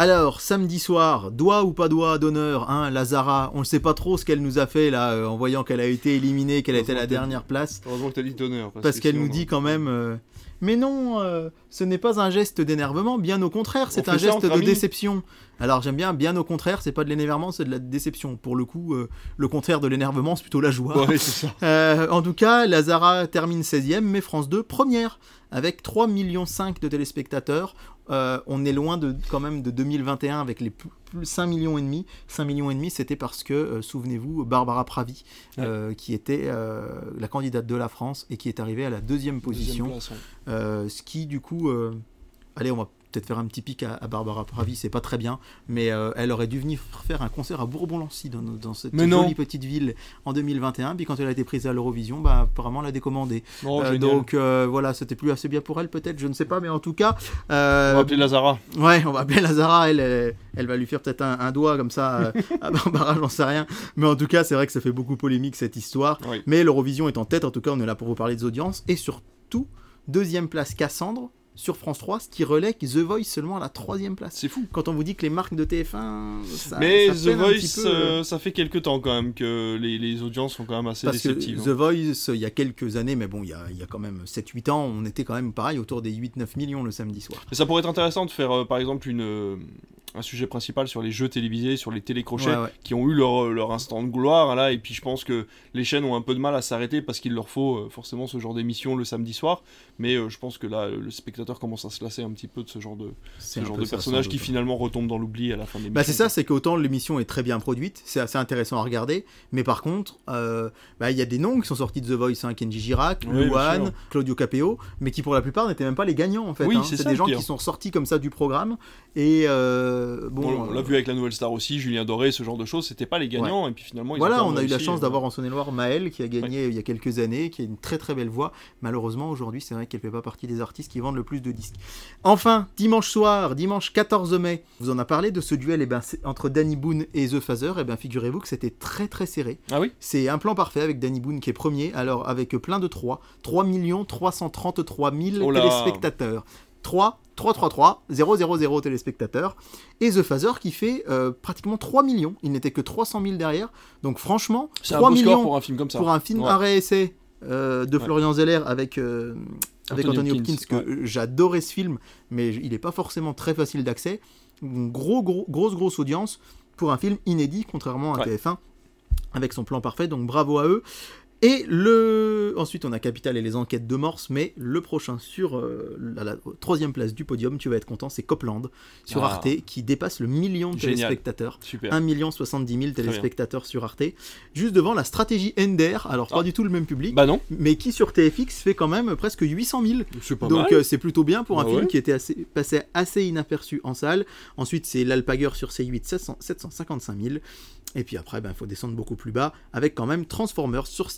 Alors, samedi soir, doigt ou pas doigt d'honneur, hein, Lazara, on ne sait pas trop ce qu'elle nous a fait là, euh, en voyant qu'elle a été éliminée, qu'elle était à la dernière place. Heureusement que t'as dit d'honneur. Parce que qu'elle nous dit quand même euh, Mais non, euh, ce n'est pas un geste d'énervement, bien au contraire, c'est un geste de amis. déception. Alors j'aime bien, bien au contraire, c'est pas de l'énervement, c'est de la déception. Pour le coup, le contraire de l'énervement, c'est plutôt la joie. Ouais, c'est ça. (laughs) En tout cas, Lazara termine 16e, mais France 2 première, avec 3,5 millions de téléspectateurs. Euh, on est loin de, quand même de 2021 avec les plus, plus 5 millions et demi. 5 millions et demi, c'était parce que, euh, souvenez-vous, Barbara Pravi, euh, qui était la candidate de la France et qui est arrivée à la deuxième position. Deuxième place, ouais. Ce qui, du coup, allez, on va peut-être faire un petit pic à, à Barbara Pravi, c'est pas très bien, mais euh, elle aurait dû venir faire un concert à Bourbon-Lancy dans, dans cette jolie petite ville en 2021. Puis quand elle a été prise à l'Eurovision, bah, apparemment, elle a décommandé. Oh, Euh, donc euh, voilà, c'était plus assez bien pour elle, peut-être, je ne sais pas, mais en tout cas, On va appeler Lazara. ouais, on va appeler Lazara, elle, elle, elle va lui faire peut-être un, un doigt comme ça (laughs) à Barbara, j'en sais rien. Mais en tout cas, c'est vrai que ça fait beaucoup polémique cette histoire. Oui. Mais l'Eurovision est en tête, en tout cas, on est là pour vous parler des audiences. Et surtout, deuxième place Cassandre sur France 3, ce qui relègue The Voice seulement à la troisième place. C'est fou. Quand on vous dit que les marques de TF1, ça, Mais ça The Voice, peu, euh, ça fait quelques temps quand même que les, les audiences sont quand même assez Parce que déceptives. The hein. Voice, il y a quelques années, mais bon, il y a, il y a quand même 7-8 ans, on était quand même pareil autour des 8-9 millions le samedi soir. Mais ça pourrait être intéressant de faire euh, par exemple une, euh, un sujet principal sur les jeux télévisés, sur les télécrochets, Ouais, ouais. qui ont eu leur, leur instant de gloire là. Et puis je pense que les chaînes ont un peu de mal à s'arrêter parce qu'il leur faut euh, forcément ce genre d'émission le samedi soir. Mais euh, je pense que là, le spectateur commence à se lasser un petit peu de ce genre de, ce un genre peu de ça, personnage sans qui finalement retombe dans l'oubli à la fin de l'émission. Bah c'est ça, c'est qu'autant l'émission est très bien produite, c'est assez intéressant à regarder, mais par contre, euh, bah, il y a des noms qui sont sortis de The Voice, hein, Kenji Girac, Oui, Luan. Claudio Capeo, mais qui pour la plupart n'étaient même pas les gagnants en fait. Oui, hein. c'est des gens pire. qui sont sortis comme ça du programme, et euh, bon... on, on l'a euh, vu avec la nouvelle star aussi, Julien Doré, ce genre de choses, c'était pas les gagnants, et puis finalement ils Voilà, on a eu la chance d'avoir en Saône-et-Loire Maëlle qui a gagné il y a quelques années, qui a une très très belle voix. Malheureusement, aujourd'hui, c'est vrai qu'elle fait pas partie des artistes qui vendent le plus de disques. Enfin, dimanche soir, dimanche 14 mai, vous en a parlé de ce duel eh ben, entre Danny Boone et The Phaser. Et ben, figurez-vous que c'était très très serré. Ah oui? C'est un plan parfait avec Danny Boone qui est premier, alors avec plein de 3. 3 333 000 Oh téléspectateurs. 3, 3, 3, 3, 0, 0, 0 téléspectateurs. Et The Phaser qui fait euh, pratiquement 3 millions. Il n'était que 300 000 derrière. Donc franchement, C'est un 3 beau score millions pour un film comme ça. pour un film Ouais. arrêt-essai euh, de Ouais. Florian Zeller avec, euh, avec Anthony Anthony Hopkins, Hopkins, que euh, j'adorais ce film, mais il n'est pas forcément très facile d'accès. Une Gros, gros, grosse, grosse audience pour un film inédit, contrairement à Ouais. TF1, avec son plan parfait, donc bravo à eux. Et le... ensuite, on a Capital et les enquêtes de Morse, mais le prochain sur euh, la, la troisième place du podium, tu vas être content, c'est Copland sur Ah. Arte, qui dépasse le million de Génial. téléspectateurs. Super. 1 million 70 000 bien. téléspectateurs sur Arte, juste devant la stratégie Ender, alors pas Ah. du tout le même public, Bah non, mais qui sur TFX fait quand même presque 800 000. c'est pas Donc euh, c'est plutôt bien pour un Bah film ouais. qui était assez, passé assez inaperçu en salle. Ensuite c'est l'Alpaguer sur C8 700 755 000. Et puis après, il faut descendre beaucoup plus bas avec quand même Transformers sur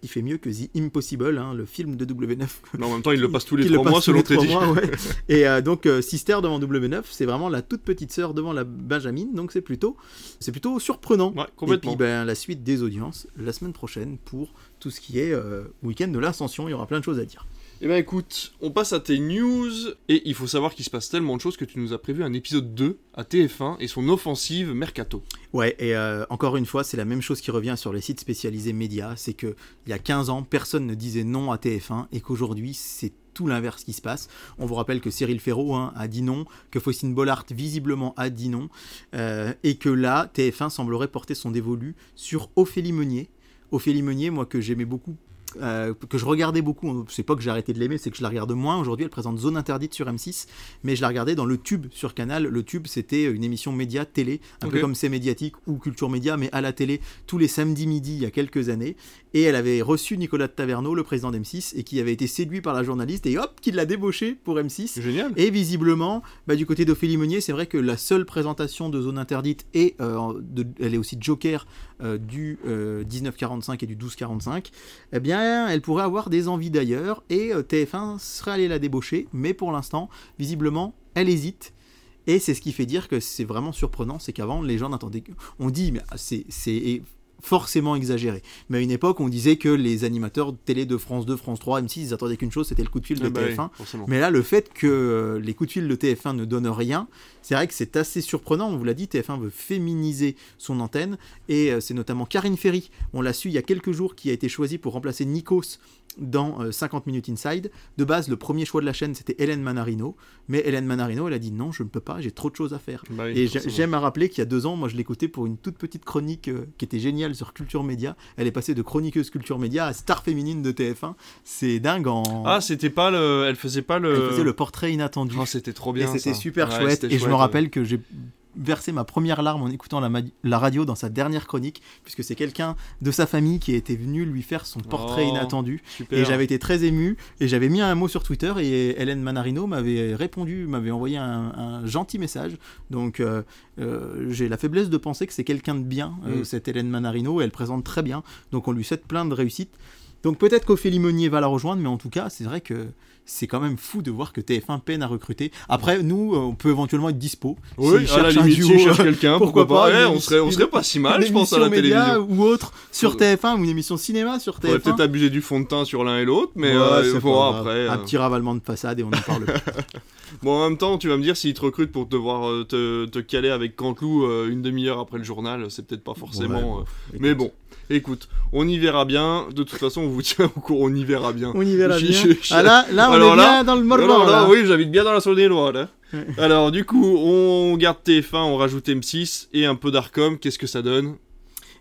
Qui fait mieux que The Impossible, hein, le film de W9 Mais en même temps, il le passe tous (laughs) les qui le 3 passe mois selon les trois Teddy. ouais. (laughs) Et euh, donc euh, Sister devant W9, c'est vraiment la toute petite sœur devant la Benjamin, donc c'est plutôt, c'est plutôt surprenant. Ouais, Et puis ben, la suite des audiences la semaine prochaine pour tout ce qui est euh, week-end de l'ascension, il y aura plein de choses à dire. Eh ben écoute, on passe à tes news, et il faut savoir qu'il se passe tellement de choses que tu nous as prévu un épisode 2 à TF1 et son offensive Mercato. Ouais, et euh, encore une fois, c'est la même chose qui revient sur les sites spécialisés médias, c'est que il y a 15 ans, personne ne disait non à TF1 et qu'aujourd'hui, c'est tout l'inverse qui se passe. On vous rappelle que Cyril Ferraud hein, a dit non, que Faustine Bollard visiblement a dit non, euh, et que là, TF1 semblerait porter son dévolu sur Ophélie Meunier. Ophélie Meunier, moi que j'aimais beaucoup, euh, que je regardais beaucoup, c'est pas que j'ai arrêté de l'aimer, c'est que je la regarde moins. Aujourd'hui, elle présente Zone Interdite sur M6, mais je la regardais dans le Tube sur Canal. Le Tube, c'était une émission média télé, un peu comme C'est Médiatique ou Culture Média, mais à la télé tous les samedis midi il y a quelques années. Et elle avait reçu Nicolas de Taverneau, le président d'M6, et qui avait été séduit par la journaliste, et hop, qui l'a débauché pour M6. C'est génial. Et visiblement, bah, du côté d'Ophélie Meunier, c'est vrai que la seule présentation de Zone Interdite, et euh, de- elle est aussi Joker euh, du euh, 1945 et du 1245, eh bien, elle pourrait avoir des envies d'ailleurs, et euh, TF1 serait allé la débaucher, mais pour l'instant, visiblement, elle hésite. Et c'est ce qui fait dire que c'est vraiment surprenant, c'est qu'avant, les gens n'attendaient que... On dit, mais ah, c'est... forcément exagéré. Mais à une époque, on disait que les animateurs de télé de France 2, France 3, M6, ils attendaient qu'une chose, c'était le coup de fil de Ah bah oui, TF1. forcément. Mais là, le fait que euh, les coups de fil de TF1 ne donnent rien, c'est vrai que c'est assez surprenant. On vous l'a dit, TF1 veut féminiser son antenne. Et euh, c'est notamment Karine Ferry, on l'a su il y a quelques jours, qui a été choisie pour remplacer Nikos dans euh, 50 Minutes Inside. De base, le premier choix de la chaîne, c'était Hélène Manarino. Mais Hélène Manarino, elle a dit non, je ne peux pas, j'ai trop de choses à faire. Bah oui, Et j'aime à rappeler qu'il y a deux ans, moi je l'écoutais pour une toute petite chronique euh, qui était géniale sur Culture Média. Elle est passée de chroniqueuse Culture Média à star féminine de TF1. C'est dingue en. Ah, c'était pas le. Elle faisait pas le. Elle faisait le portrait inattendu. Ah, c'était trop et bien. c'était super Ouais, chouette. Et je me rappelle que j'ai versé ma première larme en écoutant la, radio dans sa dernière chronique, puisque c'est quelqu'un de sa famille qui était venu lui faire son portrait Oh, inattendu. Super. Et j'avais été très ému, et j'avais mis un mot sur Twitter, et Hélène Manarino m'avait répondu, m'avait envoyé un, un gentil message. Donc euh, euh, j'ai la faiblesse de penser que c'est quelqu'un de bien, euh, Mm. cette Hélène Manarino, et elle présente très bien. Donc on lui souhaite plein de réussite. Donc peut-être qu'Ophélie Meunier va la rejoindre, mais en tout cas, c'est vrai que c'est quand même fou de voir que TF1 peine à recruter. Après, nous, euh, on peut éventuellement être dispo. Oui, S'ils à la limite, si cherche euh, quelqu'un, pourquoi pourquoi, pas, pas, une ouais, on, serait, on serait pas si mal, je pense, à la télévision. ou autre sur Euh, TF1 ou une émission cinéma sur On pourrait TF1. peut-être abuser du fond de teint sur l'un et l'autre, mais Ouais, euh, bon, après. un euh, petit ravalement de façade et on en parle. (laughs) Bon, en même temps, tu vas me dire, s'ils te recrutent pour devoir te, te caler avec Canteloup euh, une demi-heure après le journal, c'est peut-être pas forcément. Ouais, Mais bon, écoute, on y verra bien. De toute façon, on vous tient au courant, on y verra bien. on y verra Je- bien. je- je- Ah là, là, on Alors est là- bien dans le Morvan. Alors là, là. oui, j'habite bien dans la Saône-et-Loire, là. Alors, du coup, on garde TF1, on rajoute M6 et un peu d'Arcom. Qu'est-ce que ça donne?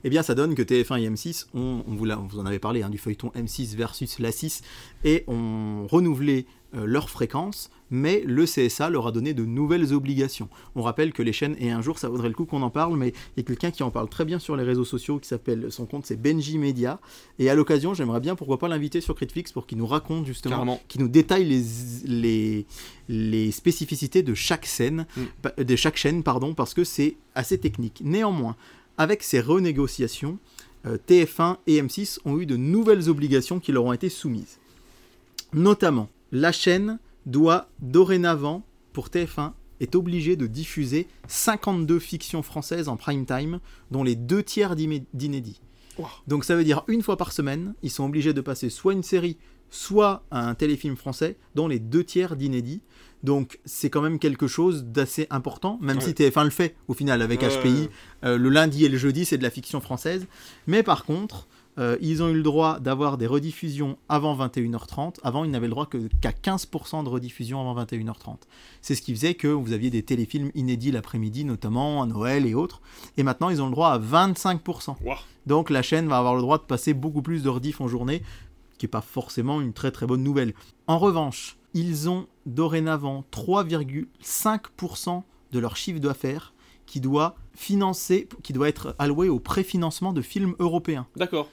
Eh bien, ça donne que TF1 et M6, on, on vous, l'a- on vous en avait parlé hein, du feuilleton M6 versus l'A6, et ont renouvelé euh, leur fréquence, mais le CSA leur a donné de nouvelles obligations. On rappelle que les chaînes, et un jour ça vaudrait le coup qu'on en parle, mais il y a quelqu'un qui en parle très bien sur les réseaux sociaux, qui s'appelle, son compte c'est Benji Media, et à l'occasion, j'aimerais bien, pourquoi pas l'inviter sur Critflix pour qu'il nous raconte justement Carrément. qui nous détaille les, les, les spécificités de chaque scène, Mm. pa- de chaque chaîne, pardon, parce que c'est assez technique. Néanmoins, avec ces renégociations, euh, TF1 et M6 ont eu de nouvelles obligations qui leur ont été soumises. Notamment, la chaîne doit dorénavant, pour TF1, est obligée de diffuser 52 fictions françaises en prime time, dont les deux tiers d'inédits. Wow. Donc ça veut dire une fois par semaine, ils sont obligés de passer soit une série, soit un téléfilm français, dont les deux tiers d'inédits. Donc c'est quand même quelque chose d'assez important, même Ouais. si TF1 le fait au final avec Ouais, HPI. Euh, le lundi et le jeudi, c'est de la fiction française. Mais par contre, euh, ils ont eu le droit d'avoir des rediffusions avant 21h30. Avant, ils n'avaient le droit que- qu'à 15% de rediffusion avant 21h30. C'est ce qui faisait que vous aviez des téléfilms inédits l'après-midi, notamment à Noël et autres. Et maintenant, ils ont le droit à 25%. Ouah. Donc la chaîne va avoir le droit de passer beaucoup plus de rediff en journée, qui n'est pas forcément une très très bonne nouvelle. En revanche, ils ont dorénavant 3,5% de leur chiffre d'affaires qui doit financer, qui doit être alloué au préfinancement de films européens. D'accord.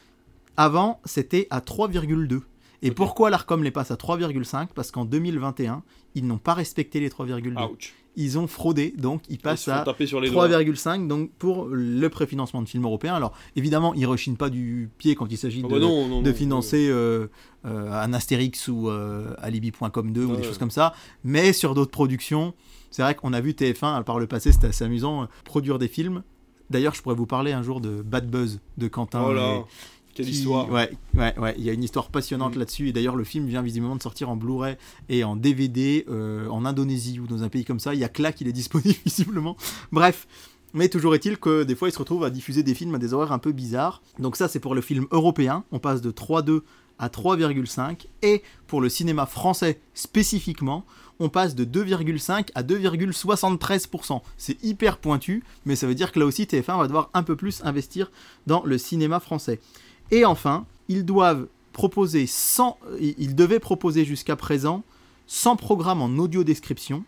Avant, c'était à 3,2. Et pourquoi l'ARCOM les passe à 3,5 Parce qu'en 2021, ils n'ont pas respecté les 3,2. Ouch. Ils ont fraudé, donc ils passent à taper sur les doigts. 3,5 donc pour le préfinancement de films européens. Alors évidemment, ils rechignent pas du pied quand il s'agit Ah de, bah non, non, de non. financer euh, euh, un Astérix ou euh, Alibi.com 2 ou des ouais. choses comme ça. Mais sur d'autres productions, c'est vrai qu'on a vu TF1 par le passé, c'était assez amusant, euh, produire des films. D'ailleurs, je pourrais vous parler un jour de Bad Buzz de Quentin. Oh là, et- quelle qui- histoire. Ouais, ouais, ouais. Il y a une histoire passionnante Mm. là-dessus. Et d'ailleurs, le film vient visiblement de sortir en Blu-ray et en DVD euh, en Indonésie ou dans un pays comme ça. Il y a que là qu'il est disponible (laughs) visiblement. Bref. Mais toujours est-il que des fois, ils se retrouvent à diffuser des films à des horaires un peu bizarres. Donc ça, c'est pour le film européen. On passe de 3,2 à 3,5. Et pour le cinéma français spécifiquement, on passe de 2,5 à 2,73%. C'est hyper pointu, mais ça veut dire que là aussi, TF1 va devoir un peu plus investir dans le cinéma français. Et enfin, ils doivent proposer 100, ils devaient proposer jusqu'à présent 100 programmes en audio description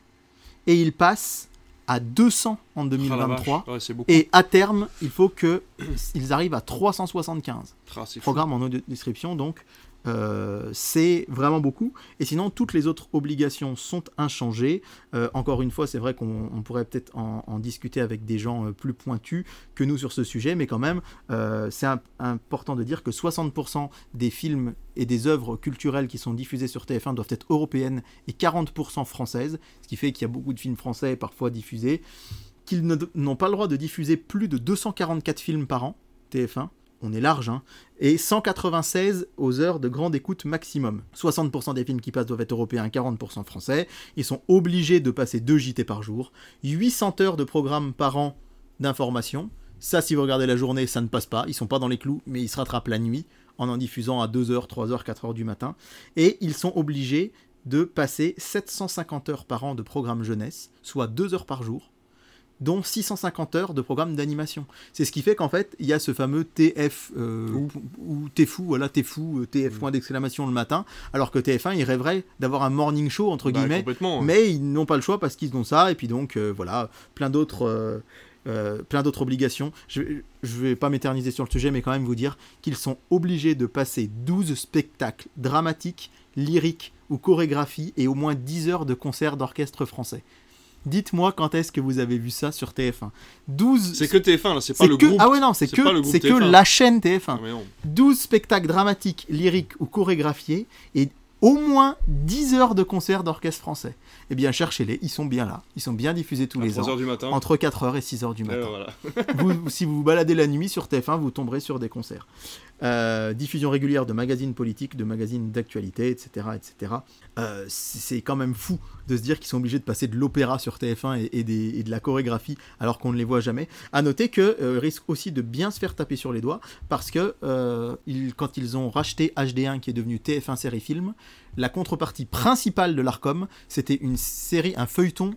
et ils passent à 200 en Ah, la 2023 vache. Ouais, c'est beaucoup. et à terme, il faut que (clears throat) ils arrivent à 375 Ah, c'est fou. programmes en audio description donc euh, c'est vraiment beaucoup. Et sinon, toutes les autres obligations sont inchangées. Euh, encore une fois, c'est vrai qu'on on pourrait peut-être en, discuter avec des gens euh, plus pointus que nous sur ce sujet, mais quand même, c'est im- important de dire que 60% des films et des œuvres culturelles qui sont diffusées sur TF1 doivent être européennes et 40% françaises, ce qui fait qu'il y a beaucoup de films français parfois diffusés, qu'ils n'ont pas le droit de diffuser plus de 244 films par an, TF1, on est large, hein, et 196 aux heures de grande écoute maximum. 60% des films qui passent doivent être européens, 40% français. Ils sont obligés de passer 2 JT par jour. 800 heures de programme par an d'information. Ça, si vous regardez la journée, ça ne passe pas. Ils sont pas dans les clous, mais ils se rattrapent la nuit en en diffusant à 2h, 3h, 4h du matin. Et ils sont obligés de passer 750 heures par an de programme jeunesse, soit 2 heures par jour, dont 650 heures de programme d'animation. C'est ce qui fait qu'en fait, il y a ce fameux TF euh, Ou. t'es fou, voilà, t'es fou, euh, TF point d'exclamation le matin, alors que TF1, ils rêveraient d'avoir un morning show, entre Bah, guillemets, mais ils n'ont pas le choix parce qu'ils ont ça, et puis donc, euh, voilà, plein d'autres... euh, euh, plein d'autres obligations. Je ne vais pas m'éterniser sur le sujet, mais quand même vous dire qu'ils sont obligés de passer 12 spectacles dramatiques, lyriques ou chorégraphies et au moins 10 heures de concerts d'orchestre français. Dites-moi quand est-ce que vous avez vu ça sur TF1. 12 C'est que TF1 là, c'est pas le que groupe. ah ouais non, c'est que c'est que TF1. la chaîne TF1. Ah, mais non. 12 spectacles dramatiques, lyriques ou chorégraphiés et au moins 10 heures de concerts d'orchestre français. Eh bien, cherchez-les, ils sont bien là. Ils sont bien diffusés tous À les 3 ans, heures du matin. entre 4h et 6h du Ouais, matin. voilà. (laughs) Vous- si vous vous baladez la nuit sur TF1, vous tomberez sur des concerts. Euh, diffusion régulière de magazines politiques, de magazines d'actualité, etc. etc. Euh, c'est quand même fou de se dire qu'ils sont obligés de passer de l'opéra sur TF1 et, de la chorégraphie alors qu'on ne les voit jamais. À noter que euh, risque aussi de bien se faire taper sur les doigts parce que euh, quand ils ont racheté HD1 qui est devenu TF1 série film, la contrepartie principale de l'Arcom c'était une série, un feuilleton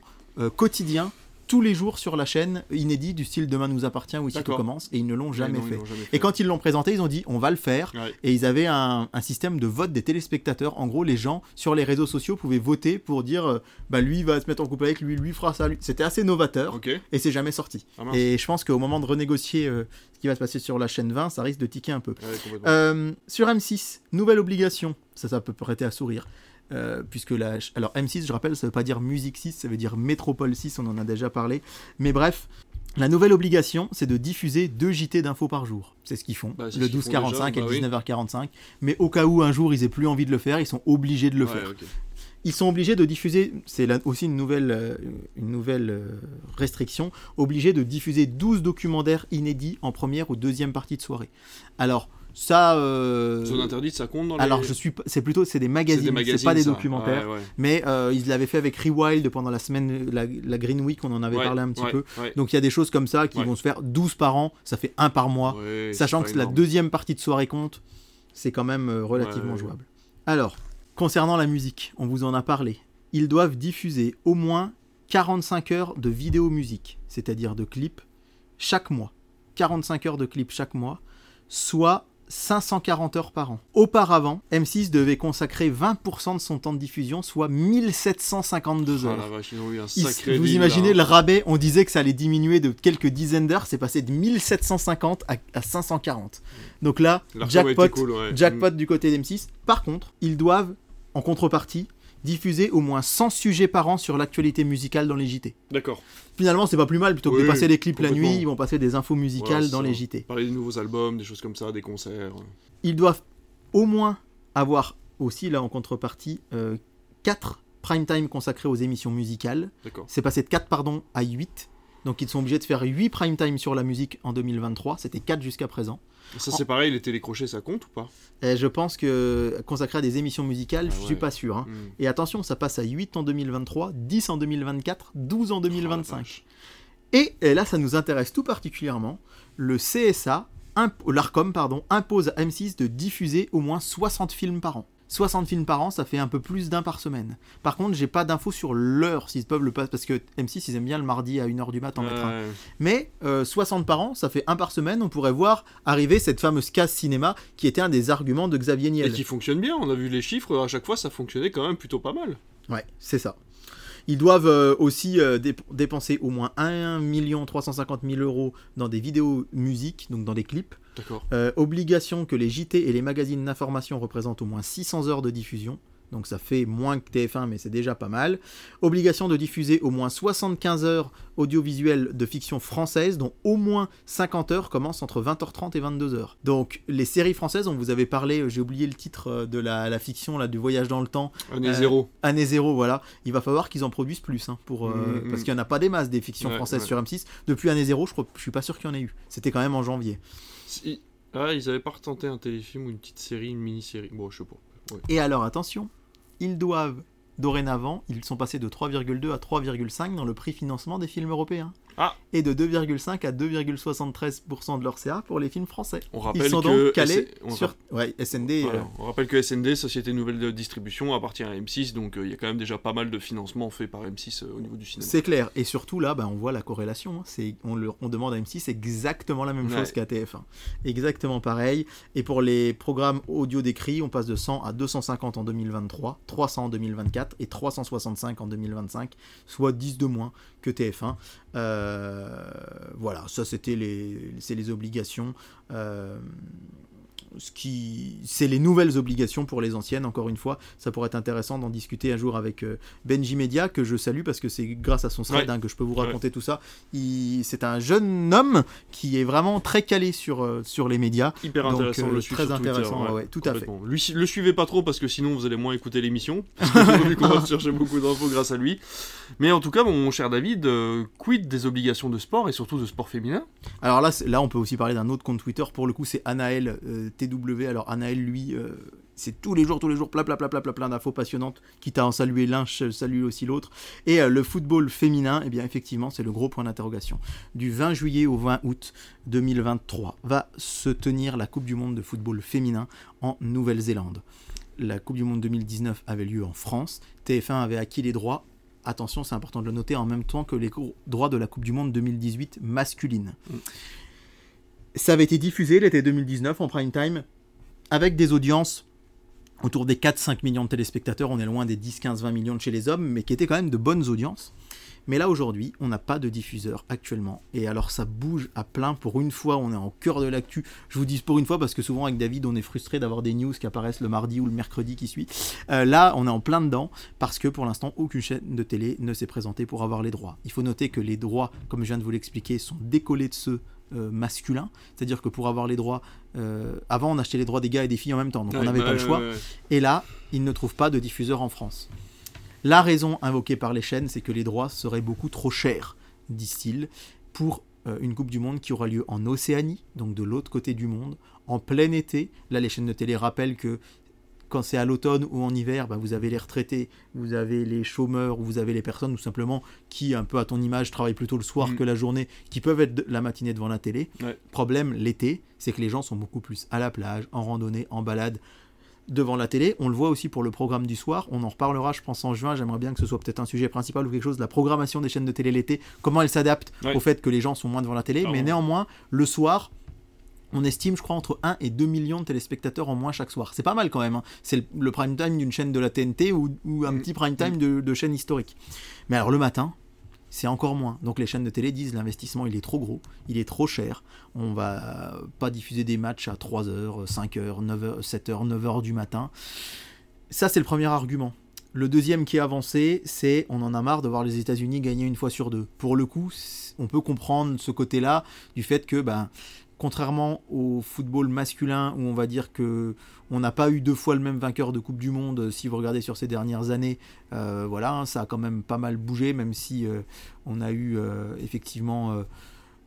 quotidien tous les jours sur la chaîne inédit du style Demain nous appartient ou Ici tout commence et ils ne l'ont jamais fait. Et quand ils l'ont présenté, ils ont dit on va le faire. Ouais. Et ils avaient un, un système de vote des téléspectateurs. En gros, les gens sur les réseaux sociaux pouvaient voter pour dire euh, bah lui va se mettre en couple avec lui, lui fera ça. lui. C'était assez novateur et c'est jamais sorti. Ah, et je pense qu'au moment de renégocier euh, ce qui va se passer sur la chaîne 20, ça risque de tiquer un peu. Ouais. Euh, sur M6, nouvelle obligation. Ça, ça peut prêter à sourire. Euh, puisque la... Alors M6, je rappelle, ça veut pas dire Musique 6, ça veut dire Métropole 6, on en a déjà parlé. Mais bref, la nouvelle obligation, c'est de diffuser deux JT d'infos par jour. C'est ce qu'ils font, Bah, le ce qu'ils font 12h45 déjà, bah et le 19h45. Mais au cas où un jour ils aient plus envie de le faire, ils sont obligés de le Ouais, faire. Ils sont obligés de diffuser, c'est là aussi une nouvelle, euh, une nouvelle euh, restriction, obligés de diffuser 12 documentaires inédits en première ou deuxième partie de soirée. Alors, ça... euh, Zone interdite, ça compte dans les. alors je suis, c'est plutôt, c'est des magazines, c'est pas des ça. documentaires. Ouais, ouais. Mais euh, ils l'avaient fait avec Rewild pendant la semaine, la, la Green Week, on en avait Ouais, parlé un petit peu. Donc il y a des choses comme ça qui vont se faire 12 par an, ça fait un par mois. Sachant que la deuxième partie de soirée compte, c'est quand même euh, relativement jouable. Alors, concernant la musique, on vous en a parlé. Ils doivent diffuser au moins 45 heures de vidéo musique, c'est-à-dire de clips, chaque mois. 45 heures de clips chaque mois, soit 540 heures par an. Auparavant, M6 devait consacrer 20% de son temps de diffusion, soit 1752 Ah heures. ils ont eu un vous imaginez le rabais, on disait que ça allait diminuer de quelques dizaines d'heures, c'est passé de 1750 à, à 540. Donc là, jackpot, cool, ouais. jackpot du côté d'M6. Par contre, ils doivent, en contrepartie, diffuser au moins 100 sujets par an sur l'actualité musicale dans les JT. D'accord. Finalement, c'est pas plus mal, plutôt que de passer les clips la nuit, ils vont passer des infos musicales Voilà, dans les. JT. Parler des nouveaux albums, des choses comme ça, des concerts. Ils doivent au moins avoir aussi, là en contrepartie, 4 prime time consacrés aux émissions musicales. D'accord. C'est passé de 4 pardon, à 8. Donc ils sont obligés de faire 8 prime time sur la musique en 2023. C'était 4 jusqu'à présent. Ça, c'est pareil, les télécrochets, ça compte ou pas? Et je pense que consacré à des émissions musicales, Ah je suis ouais. pas sûr. hein. Hmm. Et attention, ça passe à 8 en 2023, 10 en 2024, 12 en Oh, la 2025. vache. et, et là, ça nous intéresse tout particulièrement. Le CSA, l'ARCOM, pardon, impose à M6 de diffuser au moins 60 films par an. 60 films par an, ça fait un peu plus d'un par semaine. Par contre, j'ai pas d'infos sur l'heure s'ils peuvent le passer, parce que M6, ils aiment bien le mardi à 1h du mat en mettre un. Mais euh, 60 par an, ça fait un par semaine. On pourrait voir arriver cette fameuse case cinéma qui était un des arguments de Xavier Et Niel. qui fonctionne bien, on a vu les chiffres, à chaque fois ça fonctionnait quand même plutôt pas mal. Ouais, c'est ça. Ils doivent euh, aussi euh, dép- dépenser au moins 1 350 000 euros dans des vidéos musique, donc dans des clips. D'accord. Euh, obligation que les JT et les magazines d'information représentent au moins 600 heures de diffusion. Donc ça fait moins que TF1, mais c'est déjà pas mal. Obligation de diffuser au moins 75 heures audiovisuelles de fiction française, dont au moins 50 heures commencent entre 20h30 et 22h. Donc les séries françaises, on vous avait parlé, euh, j'ai oublié le titre euh, de la, la fiction là, du voyage dans le temps, Année Euh, zéro. année zéro, voilà. Il va falloir qu'ils en produisent plus, hein, pour, euh, Mm, mm. parce qu'il n'y en a pas des masses des fictions Ouais, françaises ouais. sur M6. Depuis année zéro, je, crois, je suis pas sûr qu'il y en ait eu. C'était quand même en janvier. Si- Ah, ils avaient pas retenté un téléfilm ou une petite série, une mini-série. Bon, je sais pas. Ouais. Et alors attention, ils doivent dorénavant, ils sont passés de 3,2 à 3,5 dans le prix financement des films européens. Ah. Et de 2,5 à 2,73% de leur CA pour les films français. On Ils rappelle sont que donc calés S- sur ouais, SND. Voilà. euh, On rappelle que SND, Société Nouvelle de Distribution, appartient à M6, donc euh, il y a quand même déjà pas mal de financements faits par M6 euh, au niveau du cinéma. C'est clair. Et surtout là, bah, on voit la corrélation. hein. C'est, on, demande à M6 exactement la même Ouais. chose qu'à TF1. Exactement pareil. Et pour les programmes audio décrits, on passe de 100 à 250 en 2023, 300 en 2024 et 365 en 2025, soit 10 de moins que TF1. Euh, voilà, ça c'était les, les obligations. Ce qui, c'est les nouvelles obligations pour les anciennes. Encore une fois, ça pourrait être intéressant d'en discuter un jour avec euh, Benji Media que je salue parce que c'est grâce à son thread Ouais. hein, que je peux vous raconter tout ça. Il, c'est un jeune homme qui est vraiment très calé sur euh, sur les médias. Hyper Donc, intéressant, euh, le très Twitter, intéressant, ouais, ouais, tout à fait. Lui, le suivez pas trop parce que sinon vous allez moins écouter l'émission. Vu qu'on va chercher beaucoup d'infos grâce à lui. Mais en tout cas, mon cher David, euh, quid des obligations de sport et surtout de sport féminin? Alors là, là, on peut aussi parler d'un autre compte Twitter. Pour le coup, c'est Anaël euh, TW. Alors Anaël, lui, euh, c'est tous les jours, tous les jours, plein, plein, plein, plein, plein, plein d'infos passionnantes. Quitte à en saluer l'un, salue aussi l'autre. Et euh, le football féminin, eh bien, effectivement, c'est le gros point d'interrogation. Du 20 juillet au 20 août 2023 va se tenir la Coupe du Monde de football féminin en Nouvelle-Zélande. La Coupe du Monde 2019 avait lieu en France. TF1 avait acquis les droits. Attention, c'est important de le noter, en même temps que les droits de la Coupe du Monde 2018 masculine. Ça avait été diffusé l'été 2019 en prime time avec des audiences autour des 4-5 millions de téléspectateurs. On est loin des 10, 15, 20 millions de chez les hommes, mais qui étaient quand même de bonnes audiences. Mais là aujourd'hui, on n'a pas de diffuseur actuellement. Et alors ça bouge à plein. Pour une fois, on est en cœur de l'actu. Je vous dis pour une fois parce que souvent avec David, on est frustré d'avoir des news qui apparaissent le mardi ou le mercredi qui suit. Euh, là, on est en plein dedans parce que pour l'instant, aucune chaîne de télé ne s'est présentée pour avoir les droits. Il faut noter que les droits, comme je viens de vous l'expliquer, sont décollés de ceux euh, masculins. C'est-à-dire que pour avoir les droits, euh, avant on achetait les droits des gars et des filles en même temps, donc on n'avait bah, pas le choix. ouais, ouais. Et là, ils ne trouvent pas de diffuseur en France. La raison invoquée par les chaînes, c'est que les droits seraient beaucoup trop chers, disent-ils, pour euh, une Coupe du Monde qui aura lieu en Océanie, donc de l'autre côté du monde, en plein été. Là, les chaînes de télé rappellent que quand c'est à l'automne ou en hiver, bah, vous avez les retraités, vous avez les chômeurs, ou vous avez les personnes tout simplement qui, un peu à ton image, travaillent plutôt le soir Mm. que la journée, qui peuvent être de- la matinée devant la télé. Ouais. Problème, l'été, c'est que les gens sont beaucoup plus à la plage, en randonnée, en balade, devant la télé. On le voit aussi pour le programme du soir. On en reparlera, je pense, en juin. J'aimerais bien que ce soit peut-être un sujet principal ou quelque chose. La programmation des chaînes de télé l'été, comment elle s'adapte Ouais. au fait que les gens sont moins devant la télé. Mais néanmoins, le soir, on estime, je crois, entre 1 et 2 millions de téléspectateurs en moins chaque soir. C'est pas mal quand même. hein. C'est le, le prime time d'une chaîne de la TNT ou, ou un Mm. petit prime time de, de chaîne historique. Mais alors le matin, c'est encore moins. Donc les chaînes de télé disent l'investissement il est trop gros, il est trop cher. On va pas diffuser des matchs à 3h, 5h, 9h, 7h, 9h du matin. Ça c'est le premier argument. Le deuxième qui est avancé, c'est on en a marre de voir les États-Unis gagner une fois sur deux. Pour le coup, on peut comprendre ce côté-là du fait que, ben, contrairement au football masculin où on va dire que on n'a pas eu deux fois le même vainqueur de Coupe du Monde, euh, si vous regardez sur ces dernières années, euh, voilà, hein, ça a quand même pas mal bougé, même si euh, on a eu euh, effectivement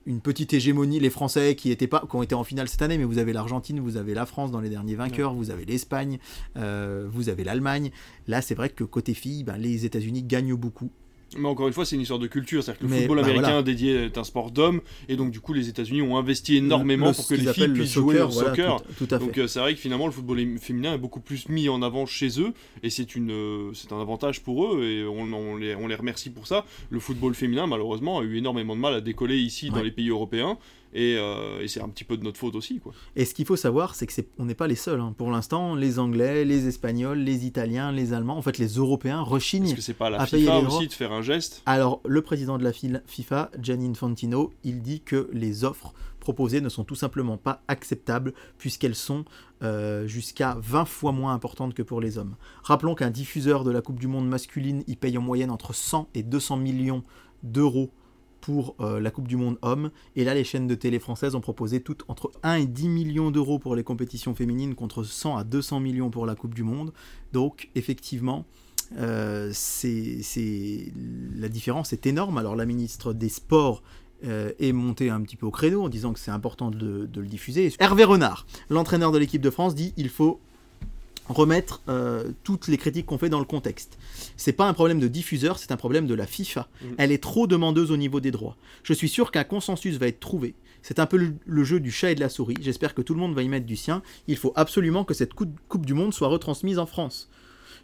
une petite hégémonie, les Français qui, étaient pas, qui ont été en finale cette année, mais vous avez l'Argentine, vous avez la France dans les derniers vainqueurs, vous avez l'Espagne, vous avez l'Allemagne. Là, c'est vrai que côté filles, ben, les États-Unis gagnent beaucoup. Mais encore une fois, c'est une histoire de culture. C'est-à-dire que le Mais, football bah, américain voilà. dédié est un sport d'hommes. Et donc, du coup, les États-Unis ont investi énormément Le- pour que les filles le puissent jouer au voilà, soccer. Tout, tout à fait. Donc euh, c'est vrai que finalement le football féminin est beaucoup plus mis en avant chez eux et c'est une euh, c'est un avantage pour eux et on, on les, on les remercie pour ça. Le football féminin malheureusement a eu énormément de mal à décoller ici dans les pays européens et, euh, et c'est un petit peu de notre faute aussi quoi. Et ce qu'il faut savoir, c'est que c'est, on n'est pas les seuls. hein. Pour l'instant, les Anglais, les Espagnols, les Italiens, les Allemands, en fait, les Européens Est-ce rechignent. que c'est pas à la à FIFA aussi de faire un geste? Alors, le président de la FIFA, Gianni Infantino, il dit que les offres proposées ne sont tout simplement pas acceptables puisqu'elles sont euh, jusqu'à 20 fois moins importantes que pour les hommes. Rappelons qu'un diffuseur de la Coupe du Monde masculine, il paye en moyenne entre 100 et 200 millions d'euros pour euh, la Coupe du Monde homme. Et là, les chaînes de télé françaises ont proposé toutes entre 1 et 10 millions d'euros pour les compétitions féminines contre 100 à 200 millions pour la Coupe du Monde. Donc, effectivement, euh, c'est- la différence est énorme. Alors, la ministre des Sports euh, est montée un petit peu au créneau en disant que c'est important de, de le diffuser. Hervé Renard, l'entraîneur de l'équipe de France, dit il faut remettre euh, toutes les critiques qu'on fait dans le contexte. C'est pas un problème de diffuseur, c'est un problème de la FIFA. Mhm. Elle est trop demandeuse au niveau des droits. Je suis sûr qu'un consensus va être trouvé. C'est un peu le, le jeu du chat et de la souris. J'espère que tout le monde va y mettre du sien. Il faut absolument que cette coupe, coupe du Monde soit retransmise en France.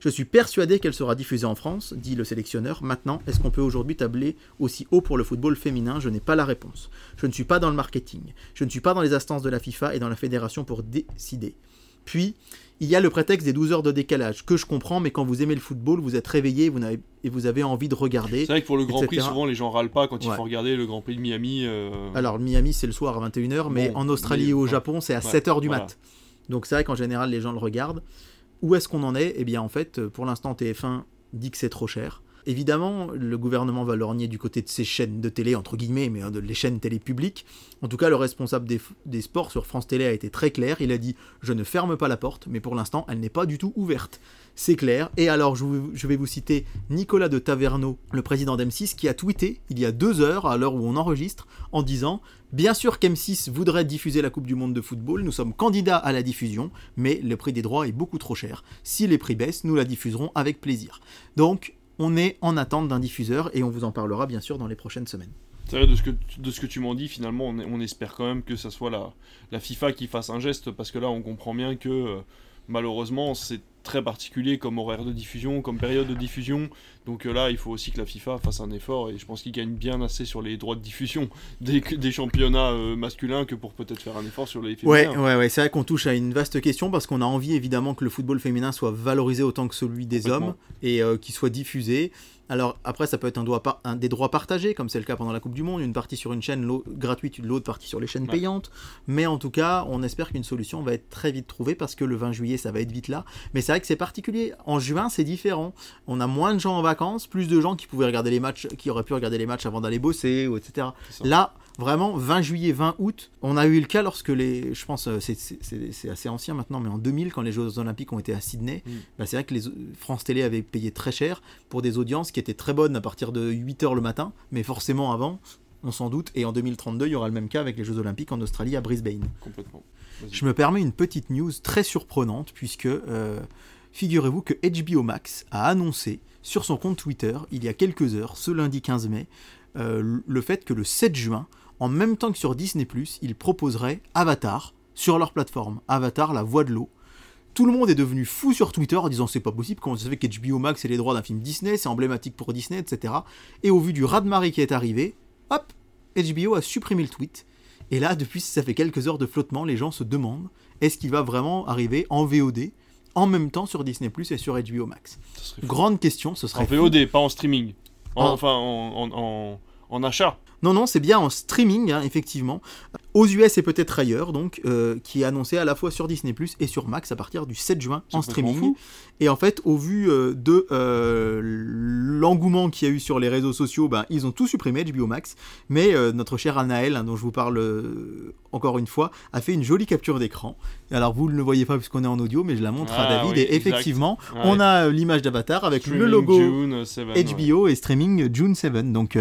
Je suis persuadé qu'elle sera diffusée en France, dit le sélectionneur. Maintenant, est-ce qu'on peut aujourd'hui tabler aussi haut pour le football féminin? Je n'ai pas la réponse. Je ne suis pas dans le marketing. Je ne suis pas dans les instances de la FIFA et dans la fédération pour décider. Puis, il y a le prétexte des 12 heures de décalage, que je comprends, mais quand vous aimez le football, vous êtes réveillé vous n'avez- et vous avez envie de regarder. C'est vrai que pour le Grand Prix souvent les gens râlent pas quand il Ouais. faut regarder le Grand Prix de Miami. euh, Alors, Miami, c'est le soir à 21h, mais Bon, en Australie mais- et au. Japon, c'est à Ouais, 7h du voilà. mat. Donc c'est vrai qu'en général, les gens le regardent. Où est-ce qu'on en est? Eh bien, en fait, pour l'instant, TF1 dit que c'est trop cher. Évidemment, le gouvernement va lorgner du côté de ces chaînes de télé, entre guillemets, mais hein, de les chaînes télé publiques. En tout cas, le responsable des, sports sur France Télé a été très clair. Il a dit Je ne ferme pas la porte, mais pour l'instant, elle n'est pas du tout ouverte. C'est clair. Et alors, je, je vais vous citer Nicolas de Taverneau, le président d'M6, qui a tweeté il y a deux heures, à l'heure où on enregistre, en disant Bien sûr qu'M6 voudrait diffuser la Coupe du Monde de football, nous sommes candidats à la diffusion, mais le prix des droits est beaucoup trop cher. Si les prix baissent, nous la diffuserons avec plaisir. Donc, on est en attente d'un diffuseur et on vous en parlera bien sûr dans les prochaines semaines. C'est vrai, de ce que, de ce que tu m'en dis, finalement, on, on espère quand même que ça soit la, la FIFA qui fasse un geste, parce que là, on comprend bien que, euh, malheureusement, c'est très particulier comme horaire de diffusion, comme période de diffusion. Donc euh, là, il faut aussi que la FIFA fasse un effort, et je pense qu'ils gagnent bien assez sur les droits de diffusion (laughs) des, des championnats euh, masculins que pour peut-être faire un effort sur les Ouais, féminins. ouais, ouais, c'est vrai qu'on touche à une vaste question parce qu'on a envie évidemment que le football féminin soit valorisé autant que celui des hommes et euh, qu'il soit diffusé. Alors après, ça peut être un, droit par- un des droits partagés, comme c'est le cas pendant la Coupe du Monde, une partie sur une chaîne gratuite, l'autre partie sur les chaînes Ouais. payantes. Mais en tout cas, on espère qu'une solution va être très vite trouvée parce que le 20 juillet, ça va être vite là. Mais c'est vrai que c'est particulier. En juin, c'est différent. On a moins de gens en vacances, plus de gens qui pouvaient regarder les matchs, qui auraient pu regarder les matchs avant d'aller bosser, ou etc. Là, vraiment, 20 juillet, 20 août, on a eu le cas lorsque les. Je pense, euh, c'est- assez ancien maintenant, mais en 2000, quand les Jeux Olympiques ont été à Sydney, Mm. bah, c'est vrai que les, France Télé avait payé très cher pour des audiences qui étaient très bonnes à partir de 8h le matin, mais forcément avant, on s'en doute. Et en 2032, il y aura le même cas avec les Jeux Olympiques en Australie à Brisbane. Complètement. Je me permets une petite news très surprenante, puisque euh, figurez-vous que HBO Max a annoncé sur son compte Twitter, il y a quelques heures, ce lundi 15 mai, euh, le fait que le 7 juin, en même temps que sur Disney ⁇ ils proposeraient Avatar sur leur plateforme. Avatar, la voix de l'eau. Tout le monde est devenu fou sur Twitter en disant c'est pas possible, comment ça se fait qu'HBO Max ait les droits d'un film Disney, c'est emblématique pour Disney, etc. Et au vu du raz-de-marée qui est arrivé, hop, HBO a supprimé le tweet. Et là, depuis ça fait quelques heures de flottement, les gens se demandent est-ce qu'il va vraiment arriver en VOD en même temps sur Disney Plus et sur HBO Max? Grande question, ce serait En fou. VOD, pas en streaming. En- Ah. Enfin, en, en, en- en achat. Non, non, c'est bien en streaming, hein, effectivement. Aux US et peut-être ailleurs, donc, euh, qui est annoncé à la fois sur Disney Plus et sur Max à partir du 7 juin en streaming. fou. Et en fait, au vu euh, de euh, l'engouement qu'il y a eu sur les réseaux sociaux, ben, ils ont tout supprimé, HBO Max. Mais notre cher Anaël, hein, dont je vous parle encore une fois, a fait une jolie capture d'écran. Alors, vous ne le voyez pas puisqu'on est en audio, mais je la montre à Ah David. oui, et exact. effectivement, Ouais. on a l'image d'Avatar avec Streaming le logo June, Seven, ouais. HBO et streaming June 7. Donc,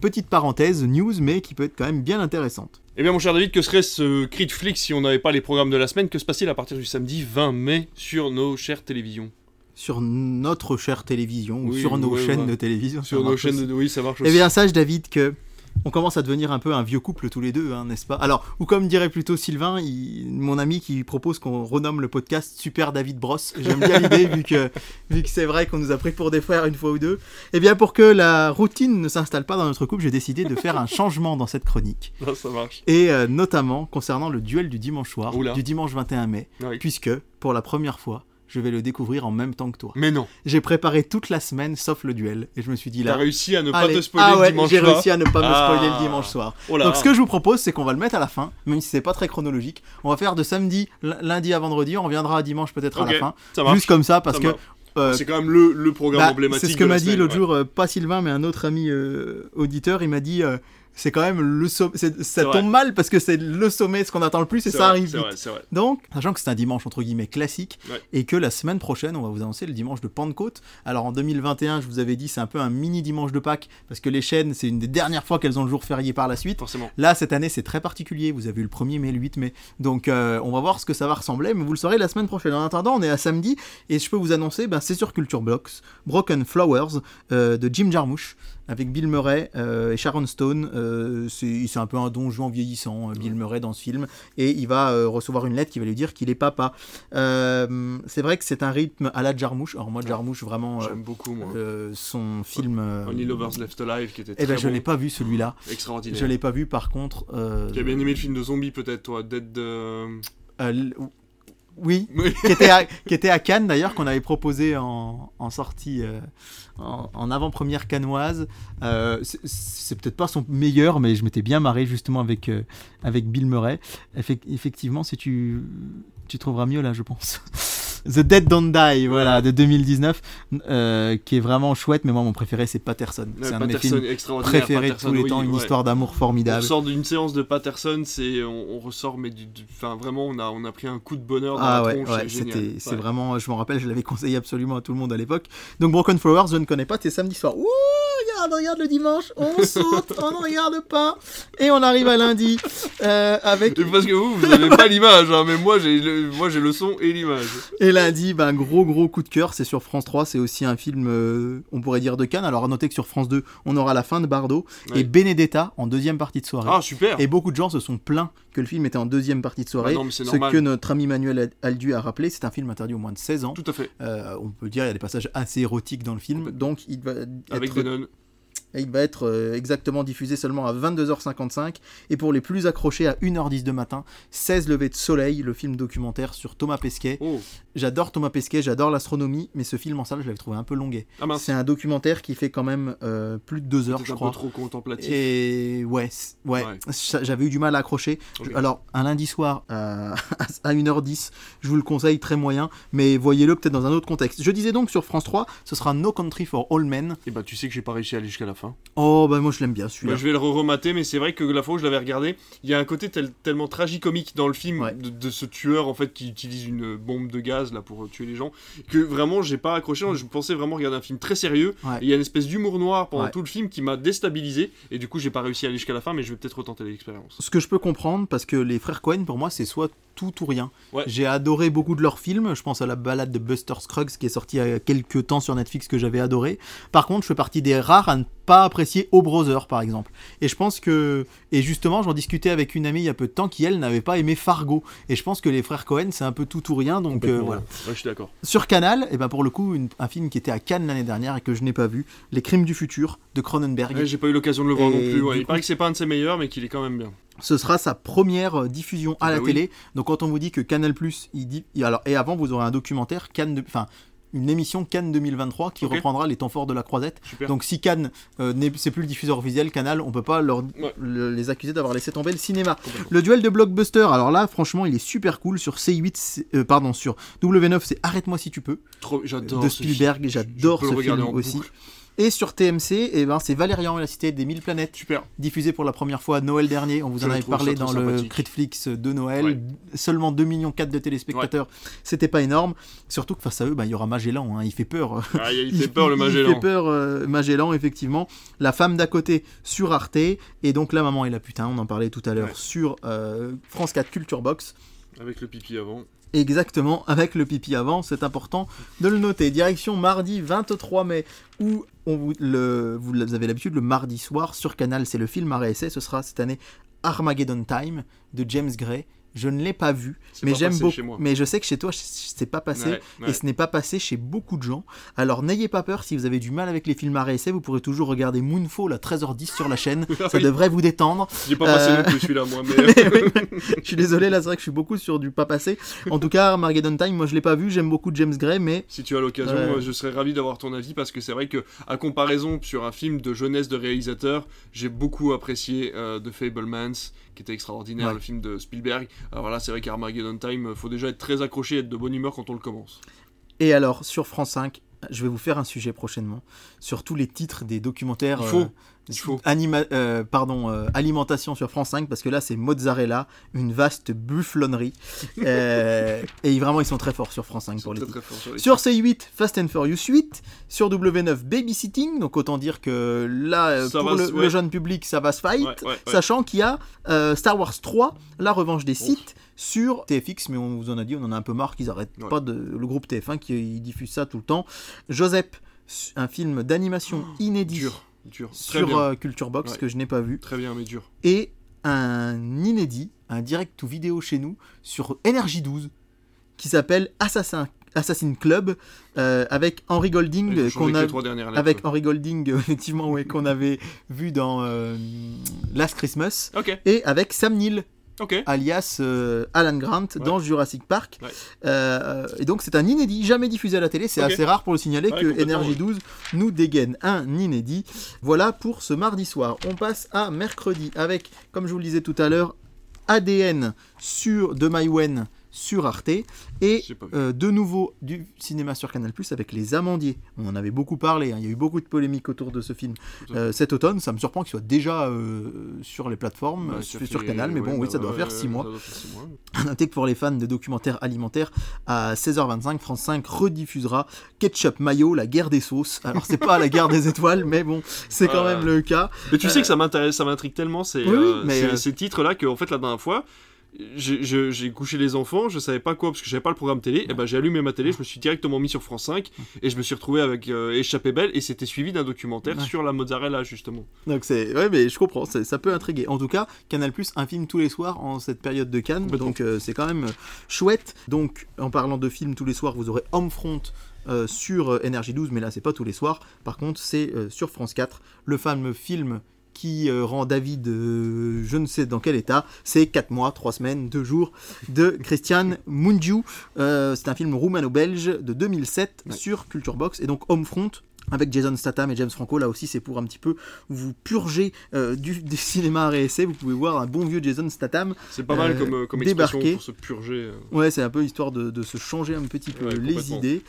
petite parenthèse, news, mais qui peut être quand même bien intéressante. Eh bien, mon cher David, que serait ce cri de flic si on n'avait pas les programmes de la semaine? Que se passe-t-il à partir du samedi 20 mai sur nos chères télévisions? Sur notre chère télévision, ou sur nos ouais, chaînes ouais. de télévision. Sur nos chaînes de. Oui, ça marche Eh aussi. bien, sache, David, que on commence à devenir un peu un vieux couple tous les deux, hein, n'est-ce pas? Alors, ou comme dirait plutôt Sylvain, il- mon ami qui propose qu'on renomme le podcast Super David Bros. J'aime bien l'idée, vu que, vu que c'est vrai qu'on nous a pris pour des frères une fois ou deux. Eh bien, pour que la routine ne s'installe pas dans notre couple, j'ai décidé de faire un changement dans cette chronique. (laughs) Non, ça marche. Et euh, notamment concernant le duel du dimanche soir, Oula. du dimanche 21 mai, Oui. puisque, pour la première fois, je vais le découvrir en même temps que toi. Mais non, J'ai préparé toute la semaine sauf le duel, et je me suis dit t'as là... réussi à ne pas allez, te spoiler ah le dimanche j'ai soir. réussi à ne pas me Ah. spoiler le dimanche soir. Oh Donc ce que je vous propose, c'est qu'on va le mettre à la fin, même si c'est pas très chronologique. On va faire de samedi, lundi à vendredi, on reviendra à dimanche peut-être à la fin. Ça marche. Juste comme ça, parce Ça que euh, C'est quand même le, le programme bah, emblématique. c'est ce que m'a dit l'autre ouais. jour, euh, pas Sylvain, mais un autre ami euh, auditeur, il m'a dit c'est quand même le sommet, ça tombe vrai. mal parce que c'est le sommet, ce qu'on attend le plus, et ça vrai, arrive vite. vrai. Donc, sachant que c'est un dimanche entre guillemets classique, Ouais. et que la semaine prochaine, on va vous annoncer le dimanche de Pentecôte. Alors en 2021, je vous avais dit, c'est un peu un mini dimanche de Pâques, parce que les chaînes, c'est une des dernières fois qu'elles ont le jour férié par la suite. Forcément. Là, cette année, c'est très particulier. Vous avez eu le 1er mai, le 8 mai. Donc, euh, on va voir ce que ça va ressembler, mais vous le saurez la semaine prochaine. En attendant, on est à samedi, et je peux vous annoncer, ben, c'est sur Culture Blocks, Broken Flowers, euh, de Jim Jarmusch, avec Bill Murray euh, et Sharon Stone. Euh, c'est un peu un don Juan vieillissant, euh, Bill Murray, dans ce film. Et il va euh, recevoir une lettre qui va lui dire qu'il est papa. C'est vrai que c'est un rythme à la Jarmusch. Alors, moi, Jarmusch, vraiment, J'aime beaucoup, moi. son film. Only Lovers Left Alive qui était eh ben, je bon, l'ai pas vu celui-là. extraordinaire. Je l'ai pas vu, par contre. Tu as bien aimé le film de zombie peut-être, toi? Dead. euh, Oui, Oui. qui était à, qui était à Cannes d'ailleurs, qu'on avait proposé en, en sortie, euh, en, en avant-première cannoise. Euh, c'est- peut-être pas son meilleur, mais je m'étais bien marré justement avec, euh, avec Bill Murray. Effec- effectivement, si tu, tu trouveras mieux là, je pense. The Dead Don't Die, voilà, de 2019, euh, qui est vraiment chouette, mais moi mon préféré c'est Patterson. Ouais, c'est un de mes Patterson, films extraordinaire. préférés de Patterson, tous les oui, temps, une ouais. histoire d'amour On formidable. sort d'une séance de Patterson, c'est on, on ressort mais du, du- vraiment on a on a pris un coup de bonheur dans Ah la ouais, tronche, ouais, c'est vraiment, je m'en rappelle, je l'avais (laughs) conseillé absolument à tout le monde à l'époque. Donc Broken Flowers, je ne connais pas, c'est samedi soir. Ouh, regarde, regarde le dimanche, on (laughs) saute, on ne regarde pas, et on arrive à lundi euh, avec. Et Parce que vous, vous avez pas l'image, hein, mais moi j'ai le, moi j'ai le son et l'image. Et lundi, ben, gros gros coup de cœur, c'est sur France 3, c'est aussi un film, euh, on pourrait dire de Cannes. Alors à noter que sur France 2, on aura la fin de Bardot Ouais. et Benedetta en deuxième partie de soirée. Ah super. Et beaucoup de gens se sont plaints que le film était en deuxième partie de soirée. Bah non, c'est Ce normal. que notre ami Manuel Aldu a rappelé, c'est un film interdit au moins de 16 ans. Tout à fait. Euh, on peut dire il y a des passages assez érotiques dans le film, donc il va Avec être, des nonnes. Il va être euh, exactement diffusé seulement à 22h55 et pour les plus accrochés à 1h10 de matin, 16 levées de soleil, le film documentaire sur Thomas Pesquet. Oh. J'adore Thomas Pesquet, j'adore l'astronomie, mais ce film en salle, je l'avais trouvé un peu longuet. Ah. C'est un documentaire qui fait quand même euh, plus de 2 heures, je un peu crois. trop contemplatif. Et ouais, ouais, j'avais eu du mal à accrocher. Alors, un lundi soir (laughs) à, à 1h10, je vous le conseille très moyen, mais voyez-le peut-être dans un autre contexte. Je disais donc sur France 3, ce sera No Country for All Men. Et bah tu sais que j'ai pas réussi à aller jusqu'à la fin. Oh, bah moi je l'aime bien Bah, celui-là. je vais le re-remater, mais c'est vrai que la fois où je l'avais regardé, il y a un côté tel- tellement tragicomique dans le film Ouais. de, de ce tueur en fait qui utilise une bombe de gaz là pour euh, tuer les gens que vraiment j'ai pas accroché. Je pensais vraiment regarder un film très sérieux. Ouais. Et il y a une espèce d'humour noir pendant Ouais. tout le film qui m'a déstabilisé et du coup j'ai pas réussi à aller jusqu'à la fin, mais je vais peut-être retenter l'expérience. Ce que je peux comprendre, parce que les frères Cohen, pour moi, c'est soit tout ou rien. Ouais. J'ai adoré beaucoup de leurs films. Je pense à la balade de Buster Scruggs qui est sortie il y a quelques temps sur Netflix que j'avais adoré. Par contre, je fais partie des rares à ne pas apprécier O Brother, par exemple. Et je pense que. Et justement, j'en discutais avec une amie il y a peu de temps qui, elle, n'avait pas aimé Fargo. Et je pense que les frères Cohen, c'est un peu tout ou rien. Donc euh, voilà. Ouais, je suis d'accord. Sur Canal, et ben pour le coup, une- un film qui était à Cannes l'année dernière et que je n'ai pas vu Les Crimes du futur de Cronenberg. Ouais, j'ai pas eu l'occasion de le voir Et non plus. ouais. Il coup- paraît que c'est pas un de ses meilleurs, mais qu'il est quand même bien. Ce sera sa première euh, diffusion à Ah la bah oui. télé. Donc quand on vous dit que Canal il dit alors et avant vous aurez un documentaire Cannes, de- enfin une émission Cannes 2023 qui reprendra les temps forts de la Croisette. Super. Donc si Cannes euh, c'est plus le diffuseur officiel Canal, on peut pas leur Ouais. le- les accuser d'avoir laissé tomber le cinéma. Le duel de blockbuster, alors là franchement il est super cool sur C8 c'est- euh, pardon sur W9 c'est Arrête-moi si tu peux Trop, j'adore. de. Spielberg, j'adore ce film aussi. boucle. Et sur TMC, eh ben, c'est Valérian et la cité des mille planètes Super. diffusé pour la première fois Noël dernier. On vous Je en avait parlé dans le. Critflix de Noël. Ouais. Seulement 2,4 millions de téléspectateurs. C'était pas énorme. Surtout que face à eux, bah, il y aura Magellan. hein. Il fait peur. Ah, il fait peur le (laughs) Il Magellan. fait peur euh, Magellan, effectivement. La femme d'à côté sur Arte. Et donc La Maman et la Putain, on en parlait tout à l'heure Ouais. sur euh, France 4 Culture Box. Avec le pipi avant. Exactement, avec le pipi avant, c'est important de le noter. Direction mardi 23 mai, où on vous, avez l'habitude, le mardi soir sur Canal, c'est le film réessai. Ce sera cette année Armageddon Time de James Gray. Je ne l'ai pas vu, mais j'aime beaucoup. Mais je sais que chez toi, c'est pas passé. Ouais, ouais. Et ce n'est pas passé chez beaucoup de gens. Alors n'ayez pas peur, si vous avez du mal avec les films à réessai, vous pourrez toujours regarder Moonfall à 13h10 sur la chaîne. (laughs) Ah Ça oui. devrait vous détendre. J'ai pas passé Euh, non plus celui-là, moi. (laughs) Mais... Mais oui, je suis désolé, là c'est vrai que je suis beaucoup sur du pas passé. En tout cas, Armageddon Time, moi je l'ai pas vu, j'aime beaucoup James Gray, mais Si tu as l'occasion, euh, je serais ravi d'avoir ton avis parce que c'est vrai que, à comparaison sur un film de jeunesse de réalisateur, j'ai beaucoup apprécié euh, The Fablemans, qui était extraordinaire, Ouais. le film de Spielberg. Alors là, c'est vrai qu'Armageddon Time, euh, faut déjà être très accroché et être de bonne humeur quand on le commence. Et alors, sur France 5, je vais vous faire un sujet prochainement sur tous les titres des documentaires. Il faut. euh, Il faut. anima- euh, pardon, euh, alimentation sur France 5, parce que là, c'est mozzarella, une vaste bufflonnerie. (laughs) Euh, et vraiment, ils sont très forts sur France 5 Ils sont pour les très, sur les Sur C8, Fast and Furious 8. Sur W9, Babysitting. Donc autant dire que là, Ça pour le, jeune public, ça va se fight. Ouais, ouais, ouais. Sachant qu'il y a Star Wars 3, La Revanche des Sith, sur TFX, mais on vous en a dit, on en a un peu marre qu'ils arrêtent pas de. Le groupe TF1 qui diffuse ça tout le temps. Joseph, un film d'animation inédit Dur, dur. Sur euh, Culture Box Ouais. que je n'ai pas vu. Très bien, mais dur. Et un inédit, un direct ou vidéo chez nous sur Energy 12 qui s'appelle Assassin. Assassin Club euh, avec Henry Golding qu'on a avec Henry Golding euh, (laughs) effectivement ouais, qu'on avait vu dans euh, Last Christmas et avec Sam Neill Alias euh, Alan Grant Ouais. dans Jurassic Park. Ouais. Euh, et donc c'est un inédit, jamais diffusé à la télé. C'est assez rare pour le signaler Ouais, que complètement, Energy 12 nous dégaine un inédit. Voilà pour ce mardi soir. On passe à mercredi avec, comme je vous le disais tout à l'heure, ADN sur de sur Arte et euh, de nouveau du cinéma sur Canal Plus avec Les Amandiers. On en avait beaucoup parlé, hein. il y a eu beaucoup de polémiques autour de ce film euh, cet automne. Ça me surprend qu'il soit déjà euh, sur les plateformes, Bah, sur, Canal, mais bon, oui, bah, ça doit faire 6 ouais, mois. À noter que pour les fans de documentaires alimentaires, à 16h25, France 5 rediffusera Ketchup Mayo, la guerre des sauces. Alors, c'est pas la guerre des (laughs) étoiles, mais bon, c'est quand Ouais. même le cas. Mais tu sais que ça m'intéresse, ça m'intrigue tellement ces, Oui, mais, ces titres-là que en fait la dernière fois. J'ai- je- J'ai couché les enfants, je savais pas quoi parce que j'avais pas le programme télé. Et ben j'ai allumé ma télé, je me suis directement mis sur France 5 et je me suis retrouvé avec euh, Échappée belle et c'était suivi d'un documentaire Ouais. sur la mozzarella justement. Donc, c'est. Ouais, mais je comprends, ça peut intriguer. En tout cas, Canal Plus, un film tous les soirs en cette période de Cannes. Donc, euh, c'est quand même euh, chouette. Donc, en parlant de films tous les soirs, vous aurez Homefront. euh, sur euh, Energy 12, mais là c'est pas tous les soirs. Par contre, c'est euh, sur France 4, le fameux film qui euh, rend David euh, je ne sais dans quel état. C'est 4 mois, 3 semaines, 2 jours de Christian Mungiu. Euh, c'est un film roumano-belge de 2007 Ouais. sur Culture Box et donc Homefront. Avec Jason Statham et James Franco, là aussi c'est pour un petit peu vous purger euh, du, (laughs) du cinéma à réessai. Vous pouvez voir un bon vieux Jason Statham. C'est pas mal Euh, comme, euh, comme expression débarquer. pour se purger. Ouais, c'est un peu histoire de, de se changer un petit peu Ouais, les idées.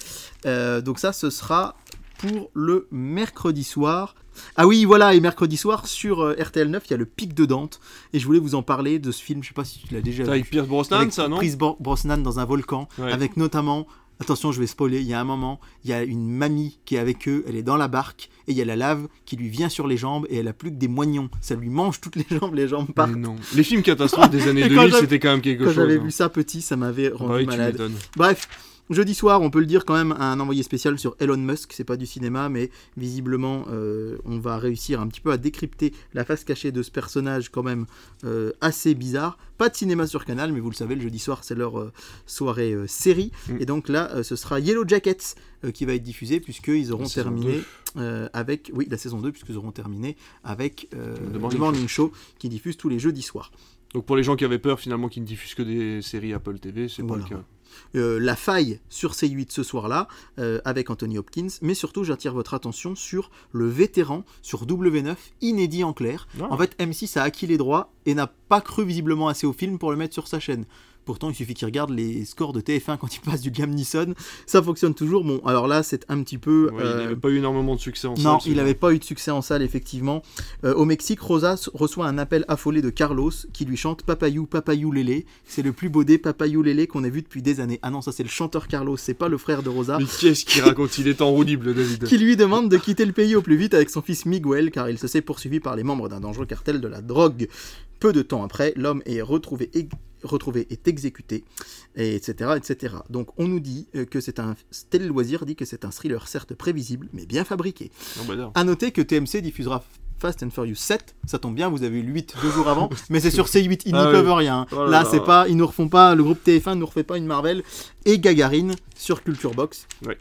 Euh, donc ça, ce sera pour le mercredi soir. Ah oui, voilà, et mercredi soir sur euh, RTL 9, il y a le Pic de Dante. Et je voulais vous en parler de ce film, je sais pas si tu l'as déjà vu. avec Pierce Brosnan Avec ça non Bro- Brosnan dans un volcan, Ouais. avec notamment, attention je vais spoiler, il y a un moment, il y a une mamie qui est avec eux, elle est dans la barque, et il y a la lave qui lui vient sur les jambes, et elle a plus que des moignons. Ça lui mange toutes les jambes, les jambes partent. Mais non. Les films catastrophes des années (laughs) Et quand 2000 j'avais- c'était quand même quelque Quand chose. j'avais hein. vu ça petit, ça m'avait Bah rendu oui, malade. Bref, jeudi soir, on peut le dire quand même, un envoyé spécial sur Elon Musk. C'est pas du cinéma, mais visiblement, euh, on va réussir un petit peu à décrypter la face cachée de ce personnage quand même euh, assez bizarre. Pas de cinéma sur Canal, mais vous le savez, le jeudi soir, c'est leur euh, soirée série. Mm. Et donc là, ce sera Yellow Jackets qui va être diffusé, puisqu'ils auront La terminé avec... Oui, la saison 2, puisqu'ils auront terminé avec The The Morning Morning, Show. qui diffuse tous les jeudis soirs. Donc pour les gens qui avaient peur finalement qu'ils ne diffusent que des séries Apple TV, c'est Voilà. pas le cas. Euh, la faille sur C8 ce soir-là euh, avec Anthony Hopkins, mais surtout j'attire votre attention sur le vétéran sur W9 inédit en clair. Ah. En fait, M6 a acquis les droits et n'a pas cru visiblement assez au film pour le mettre sur sa chaîne. Pourtant, il suffit qu'il regarde les scores de TF1 quand il passe du Liam Neeson. Ça fonctionne toujours. Bon, alors là, c'est un petit peu. Ouais, euh, Il n'avait pas eu énormément de succès en salle, non, il n'avait pas eu de succès en salle, effectivement. Euh, au Mexique, Rosa reçoit un appel affolé de Carlos qui lui chante Papayou, Papayou Lélé. C'est le plus beau des Papayou Lélé qu'on ait vu depuis des années. Ah non, ça c'est le chanteur Carlos, c'est pas le frère de Rosa. Mais qu'est-ce qu'il raconte? Il est en roue libre, le David. Qui lui demande de quitter le pays au plus vite avec son fils Miguel car il se sait poursuivi par les membres d'un dangereux cartel de la drogue. Peu de temps après, l'homme est retrouvé, et retrouvé est exécuté, et etc., etc. Donc on nous dit euh, que c'est un... Tel Loisir dit que c'est un thriller certes prévisible, mais bien fabriqué. Non, bah. À noter que TMC diffusera Fast and Furious 7, ça tombe bien, vous avez eu le 8 deux jours avant, (laughs) mais c'est sur C8, ils Ah n'y oui. peuvent rien. Oh là c'est pas, ils nous refont pas, le groupe TF1 ne nous refait pas une Marvel, et Gagarine sur Culture Box. Ouais.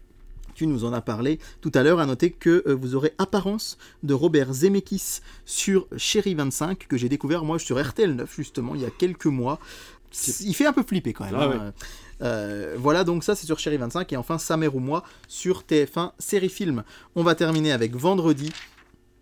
Tu nous en as parlé tout à l'heure. À noter que euh, vous aurez Apparence de Robert Zemeckis sur Chéri 25, que j'ai découvert moi sur RTL 9, justement, il y a quelques mois. Il fait un peu flipper quand même. Ah hein. Euh, voilà, donc ça c'est sur Chéri 25. Et enfin, Sa mère ou moi sur TF1 Série Film. On va terminer avec vendredi,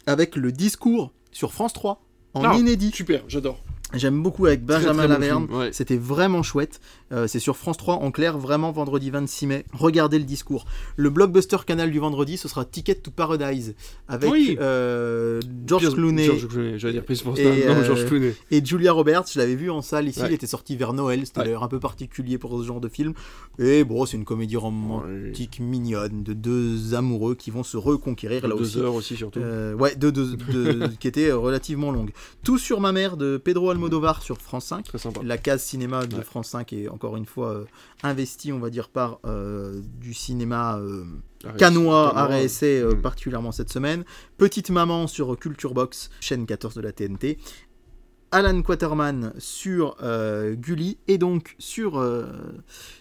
avec le discours sur France 3 en inédit. Super, j'adore. J'aime beaucoup avec Benjamin très Laverne. ouais. C'était vraiment chouette. Euh, c'est sur France 3 en clair, vraiment vendredi 26 mai. Regardez le discours. Le blockbuster canal du vendredi, ce sera Ticket to Paradise avec Oui. euh, George Pierce- Clooney George Clooney, j'allais dire Pierce Brosnan. Et, Non, euh, George Clooney. et Julia Roberts. Je l'avais vu en salle ici. Ouais. Il était sorti vers Noël. C'était Ouais. d'ailleurs un peu particulier pour ce genre de film. Et bon, c'est une comédie romantique mignonne de deux amoureux qui vont se reconquérir là Deux aussi. heures aussi, surtout. Euh, ouais, deux, deux- (laughs) deux- qui était relativement longue. Tout sur ma mère de Pedro Almodovar sur France 5. Très sympa. La case cinéma de Ouais. France 5 est encore une fois euh, investie, on va dire, par euh, du cinéma euh, canois réessai, euh, Mm. particulièrement cette semaine. Petite Maman sur Culture Box, chaîne 14 de la TNT. Alan Quaterman sur Gulli et donc sur,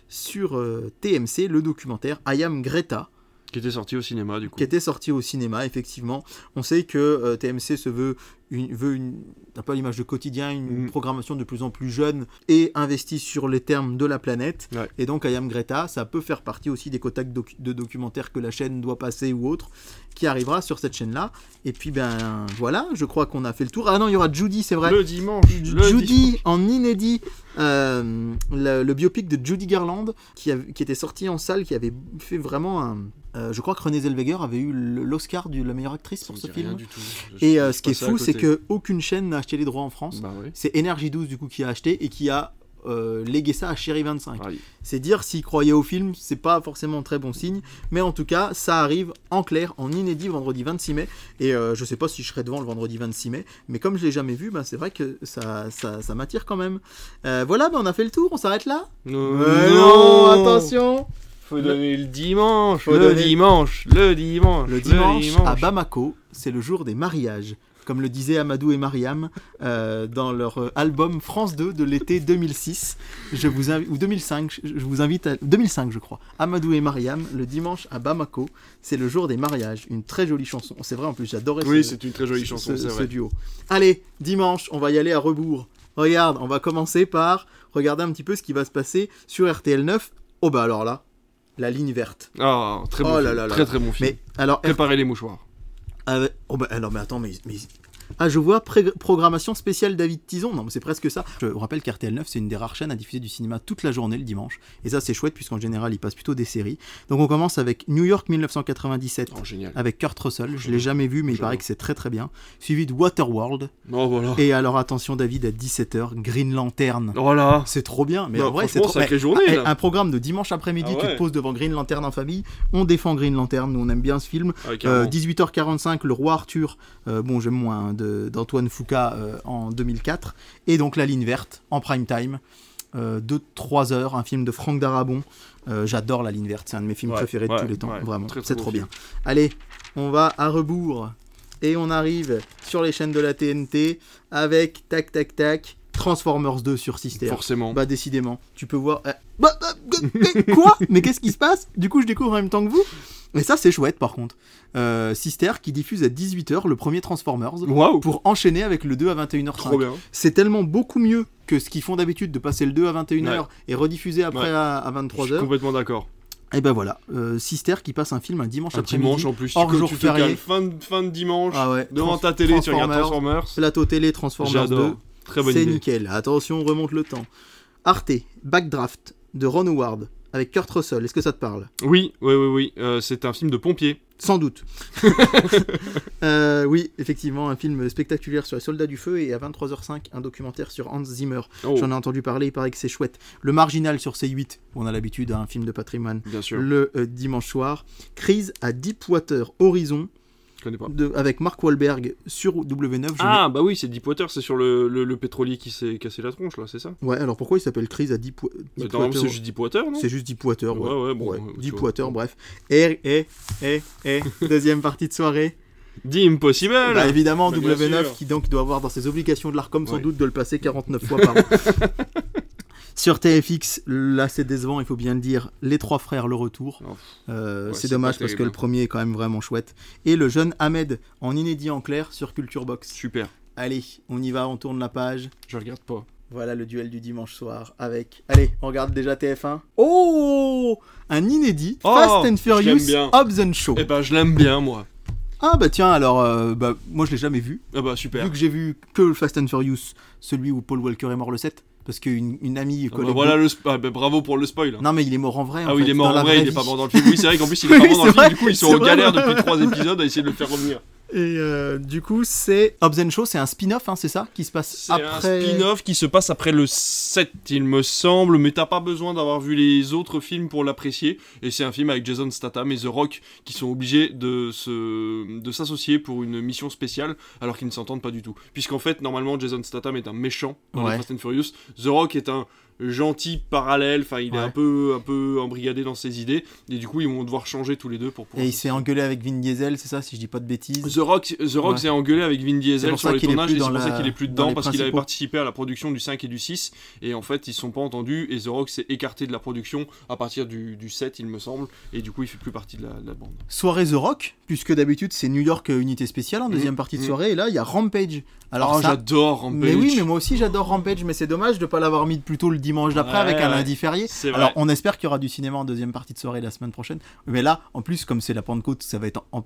sur TMC, le documentaire I Am Greta. Qui était sorti au cinéma, du coup. qui était sorti au cinéma, effectivement. On sait que euh, TMC se veut une, veut une, un peu l'image de quotidien, une Mhm. programmation de plus en plus jeune et investie sur les termes de la planète. Ouais. Et donc, I Am Greta, ça peut faire partie aussi des quotas de, docu- de documentaires que la chaîne doit passer ou autre, qui arrivera sur cette chaîne-là. Et puis, ben voilà, je crois qu'on a fait le tour. Ah non, il y aura Judy, c'est vrai. Le dimanche. le Judy en inédit, euh, le, le biopic de Judy Garland qui, a- qui était sorti en salle, qui avait fait vraiment un. euh, je crois que Renée Zellweger avait eu l'Oscar de la meilleure actrice pour ce film. du tout. Je- Et euh, ce qui est fou, c'est côté. que aucune chaîne n'a acheté les droits en France. Bah. C'est Energy 12 du coup qui a acheté et qui a euh, légué ça à Chéri 25. Aïe. C'est dire s'ils croyaient au film, c'est pas forcément un très bon signe, mais en tout cas, ça arrive en clair, en inédit, vendredi 26 mai. Et euh, je sais pas si je serai devant le vendredi 26 mai, mais comme je l'ai jamais vu, bah, c'est vrai que ça, ça, ça m'attire quand même. Euh, voilà, bah, on a fait le tour, on s'arrête là? Non, Euh, non, attention Faut donner le dimanche, Faut le donner- dimanche, le dimanche, Le dimanche à Bamako, c'est le jour des mariages. Comme le disaient Amadou et Mariam euh, dans leur euh, album France 2 de l'été 2006, je vous invi- ou 2005, je vous invite à 2005 je crois. Amadou et Mariam, le dimanche à Bamako, c'est le jour des mariages. Une très jolie chanson. C'est vrai en plus, j'adorais Oui, ce, c'est une très jolie ce- chanson, ce- vrai. duo. Allez, dimanche, on va y aller à rebours. Regarde, on va commencer par regarder un petit peu ce qui va se passer sur RTL 9. Oh bah alors là, la ligne verte. Ah, très bon Oh là film. là là très là. très bon film. Mais alors Préparez les mouchoirs. Oh bah, alors mais attends mais- ah je vois programmation spéciale David Tison. Non mais c'est presque ça. Je vous rappelle qu'RTL 9 c'est une des rares chaînes à diffuser du cinéma toute la journée le dimanche. Et ça c'est chouette puisqu'en général il passe plutôt des séries. Donc on commence avec New York 1997 Oh, génial. avec Kurt Russell. Je l'ai jamais vu mais il paraît que c'est très très bien. Suivi de Waterworld. Oh, voilà. et alors attention David à 17h Green Lantern. Voilà. c'est trop bien mais Non, en vrai c'est trop journée, eh, un programme de dimanche après-midi Ah tu te poses devant Green Lantern en famille. On défend Green Lantern nous on aime bien ce film. Ah, euh. 18h45, Le Roi Arthur, euh, bon j'aime moins, hein, d'Antoine Foucault euh, en 2004, et donc La Ligne Verte en prime time, euh, de 3 heures, un film de Franck Darabon. Euh, J'adore La Ligne Verte, c'est un de mes films Ouais, préférés de ouais, tous les temps, ouais, vraiment, c'est trop bien. Allez, on va à rebours, et on arrive sur les chaînes de la TNT avec tac tac tac, Transformers 2 sur Sister. Forcément. Bah décidément, tu peux voir. euh, bah, bah, euh, quoi? Mais qu'est-ce qui se passe? Du coup, je découvre en même temps que vous. Et ça, c'est chouette par contre. Euh, Sister qui diffuse à 18h le premier Transformers Waouh. pour enchaîner avec le 2 à 21h05. Trop bien. C'est tellement beaucoup mieux que ce qu'ils font d'habitude de passer le 2 à 21h Ouais. et rediffuser après Ouais. à, à Je suis 23h. complètement d'accord. Et ben voilà, euh, Sister qui passe un film un dimanche Un après-midi. dimanche en plus. Tu, hors tu jour te férié. fin de, fin de dimanche. Ah ouais, Devant ta télé, tu regardes Transformers. Plateau télé Transformers 2. J'adore. Très bonne C'est idée. nickel. Attention, on remonte le temps. Arte, Backdraft de Ron Howard avec Kurt Russell. Est-ce que ça te parle? Oui, oui, oui, oui. Euh, c'est un film de pompier. Sans doute. (laughs) Euh, oui, effectivement, un film spectaculaire sur les soldats du feu et à 23h05, un documentaire sur Hans Zimmer. Oh, J'en ai entendu parler, il paraît que c'est chouette. Le Marginal sur C8, on a l'habitude à un film de patrimoine. bien sûr. Le euh, dimanche soir. Crise à Deepwater Horizon connais pas. de- avec Mark Wahlberg sur W9. Je Ah, bah oui, c'est Deepwater, c'est sur le, le, le pétrolier qui s'est cassé la tronche, là, c'est ça? Ouais, alors pourquoi il s'appelle Crise à Normalement, Deepwater c'est juste Deepwater, non? C'est juste Deepwater. Ouais, ouais, bon, Ouais, ouais, tu Deepwater, bref. Et, et, et, et, (laughs) deuxième partie de soirée. The Impossible Bah, évidemment, Bah, bien W9 sûr. qui donc doit avoir dans ses obligations de l'ARCOM sans Ouais. doute de le passer 49 (laughs) fois par an. (laughs) Sur TFX, là c'est décevant, il faut bien le dire, Les Trois Frères, le retour. Euh, Ouais, c'est dommage parce que le premier est quand même vraiment chouette. Et le jeune Ahmed en inédit en clair sur Culture Box. Super. Allez, on y va, on tourne la page. Je regarde pas. Voilà le duel du dimanche soir avec. Allez, on regarde déjà TF1. Oh Un inédit Oh, Fast and Furious. Hobbs and Show. Eh ben, je l'aime bien, moi. Ah bah tiens, alors, euh, bah, moi je l'ai jamais vu. Ah bah, super. Vu que j'ai vu que le Fast and Furious, celui où Paul Walker est mort le 7, parce qu'une une amie Ah bah, voilà le ah bah, bravo pour le spoil. Non mais il est mort en vrai. en ah oui, il est mort en vrai, il est pas mort dans le film. Oui, c'est vrai qu'en plus, il est pas (laughs) mort dans le film. Du coup, ils sont en galère depuis trois épisodes à essayer de le faire revenir. Et euh, du coup, c'est Hobbs and Show, c'est un spin-off, hein, c'est ça, qui se passe C'est après. un spin-off qui se passe après le 7, il me semble, mais t'as pas besoin d'avoir vu les autres films pour l'apprécier. Et c'est un film avec Jason Statham et The Rock qui sont obligés de se de s'associer pour une mission spéciale alors qu'ils ne s'entendent pas du tout. Puisqu'en fait, normalement, Jason Statham est un méchant dans Ouais. les Fast and Furious. The Rock est un gentil parallèle, enfin il est un peu un peu embrigadé dans ses idées et du coup ils vont devoir changer tous les deux pour pouvoir Et il se- s'est engueulé avec Vin Diesel, c'est ça, si je dis pas de bêtises The Rock, The Rock Ouais. s'est engueulé avec Vin Diesel sur les tournages plus et c'est pour ça qu'il est plus dans dedans parce qu'il avait participé à la production du 5 et du 6 et en fait ils se sont pas entendus et The Rock s'est écarté de la production à partir du, du 7 il me semble et du coup il fait plus partie de la, de la bande. Soirée The Rock, puisque d'habitude c'est New York euh, Unité Spéciale en deuxième Mhm. partie de Mhm. soirée, et là il y a Rampage. Alors ça, j'adore Rampage. Mais oui, mais moi aussi j'adore Rampage, mais c'est dommage de pas l'avoir mis plutôt le dimanche d'après Ouais, avec un ouais. lundi férié. Alors on espère qu'il y aura du cinéma en deuxième partie de soirée la semaine prochaine. Mais là, en plus, comme c'est la Pentecôte, ça va être en- en-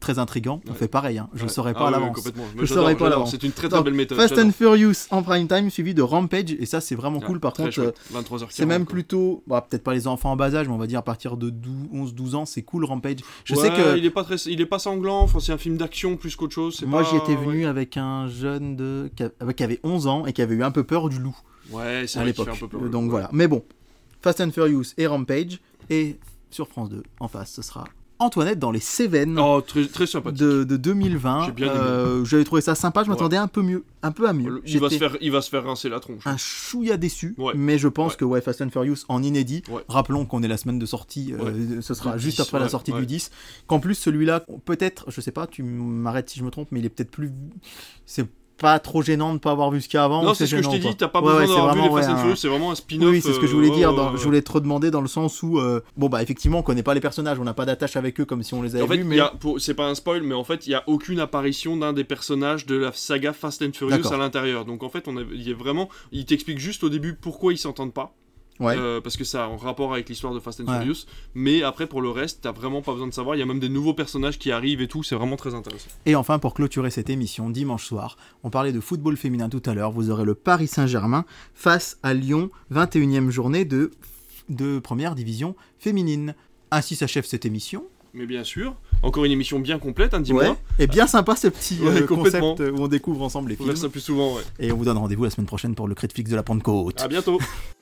très intriguant. On Ouais. fait pareil, hein. je Ouais. le saurais Ah pas à oui, l'avance. complètement. Je saurais pas à l'avance. C'est une très très belle méthode. Fast and. Furious en prime time suivi de Rampage, et ça c'est vraiment Ouais, cool. Par contre, euh, 23h40. c'est même quoi. plutôt, bah, peut-être pas les enfants en bas âge, mais on va dire à partir de 11-12 ans, c'est cool Rampage. Je Ouais, sais que il est pas très, il est pas sanglant. Enfin, c'est un film d'action plus qu'autre chose. moi pas- j'y étais venu avec un jeune de... qui avait 11 ans et qui avait eu un peu peur du loup. Ouais, c'est à l'époque. Donc Ouais. voilà. Mais bon, Fast and Furious et Rampage. Et sur France 2, en face, ce sera Antoinette dans les Cévennes Oh, très, très sympathique. de, de 2020. J'ai bien aimé. Euh, J'avais trouvé ça sympa. Je m'attendais un peu mieux, un peu à mieux. Il va, se faire, il va se faire rincer la tronche. un chouïa déçu, Ouais. mais je pense Ouais. que ouais, Fast and Furious en inédit. Ouais. Rappelons qu'on est la semaine de sortie, euh, ce sera juste 10, après la ouais, sortie ouais. du 10. Qu'en plus celui-là, peut-être, je sais pas, tu m'arrêtes si je me trompe, mais il est peut-être plus, c'est pas trop gênant de ne pas avoir vu ce qu'il y a avant. Non, c'est ce que je t'ai dit, t'as pas Ouais, besoin ouais, d'avoir vu les Fast and un- Furious, c'est vraiment un spin-off. Oui, c'est ce que je euh, voulais ouais, dire. dans-. Je voulais te redemander dans le sens où, euh, bon, bah, effectivement, on connaît pas les personnages, on n'a pas d'attache avec eux comme si on les avait En fait, vus, mais c'est pas un spoil, mais en fait, il y a aucune apparition d'un des personnages de la saga Fast and Furious à l'intérieur. Donc en fait, on a, il y a vraiment, il t'explique juste au début pourquoi ils s'entendent pas. Ouais. Euh, parce que ça a un rapport avec l'histoire de Fast and Ouais. Furious. Mais après, pour le reste, t'as vraiment pas besoin de savoir. Il y a même des nouveaux personnages qui arrivent et tout. C'est vraiment très intéressant. Et enfin, pour clôturer cette émission, dimanche soir, on parlait de football féminin tout à l'heure. Vous aurez le Paris Saint-Germain face à Lyon, 21e journée de, de première division féminine. Ainsi s'achève cette émission. Mais bien sûr, encore une émission bien complète, hein, dis-moi. Et bien sympa ce petit Ouais, euh, concept où on découvre ensemble les films. faire ça plus souvent, ouais. Et on vous donne rendez-vous la semaine prochaine pour le Critflix de la Pentecôte. À bientôt. (laughs)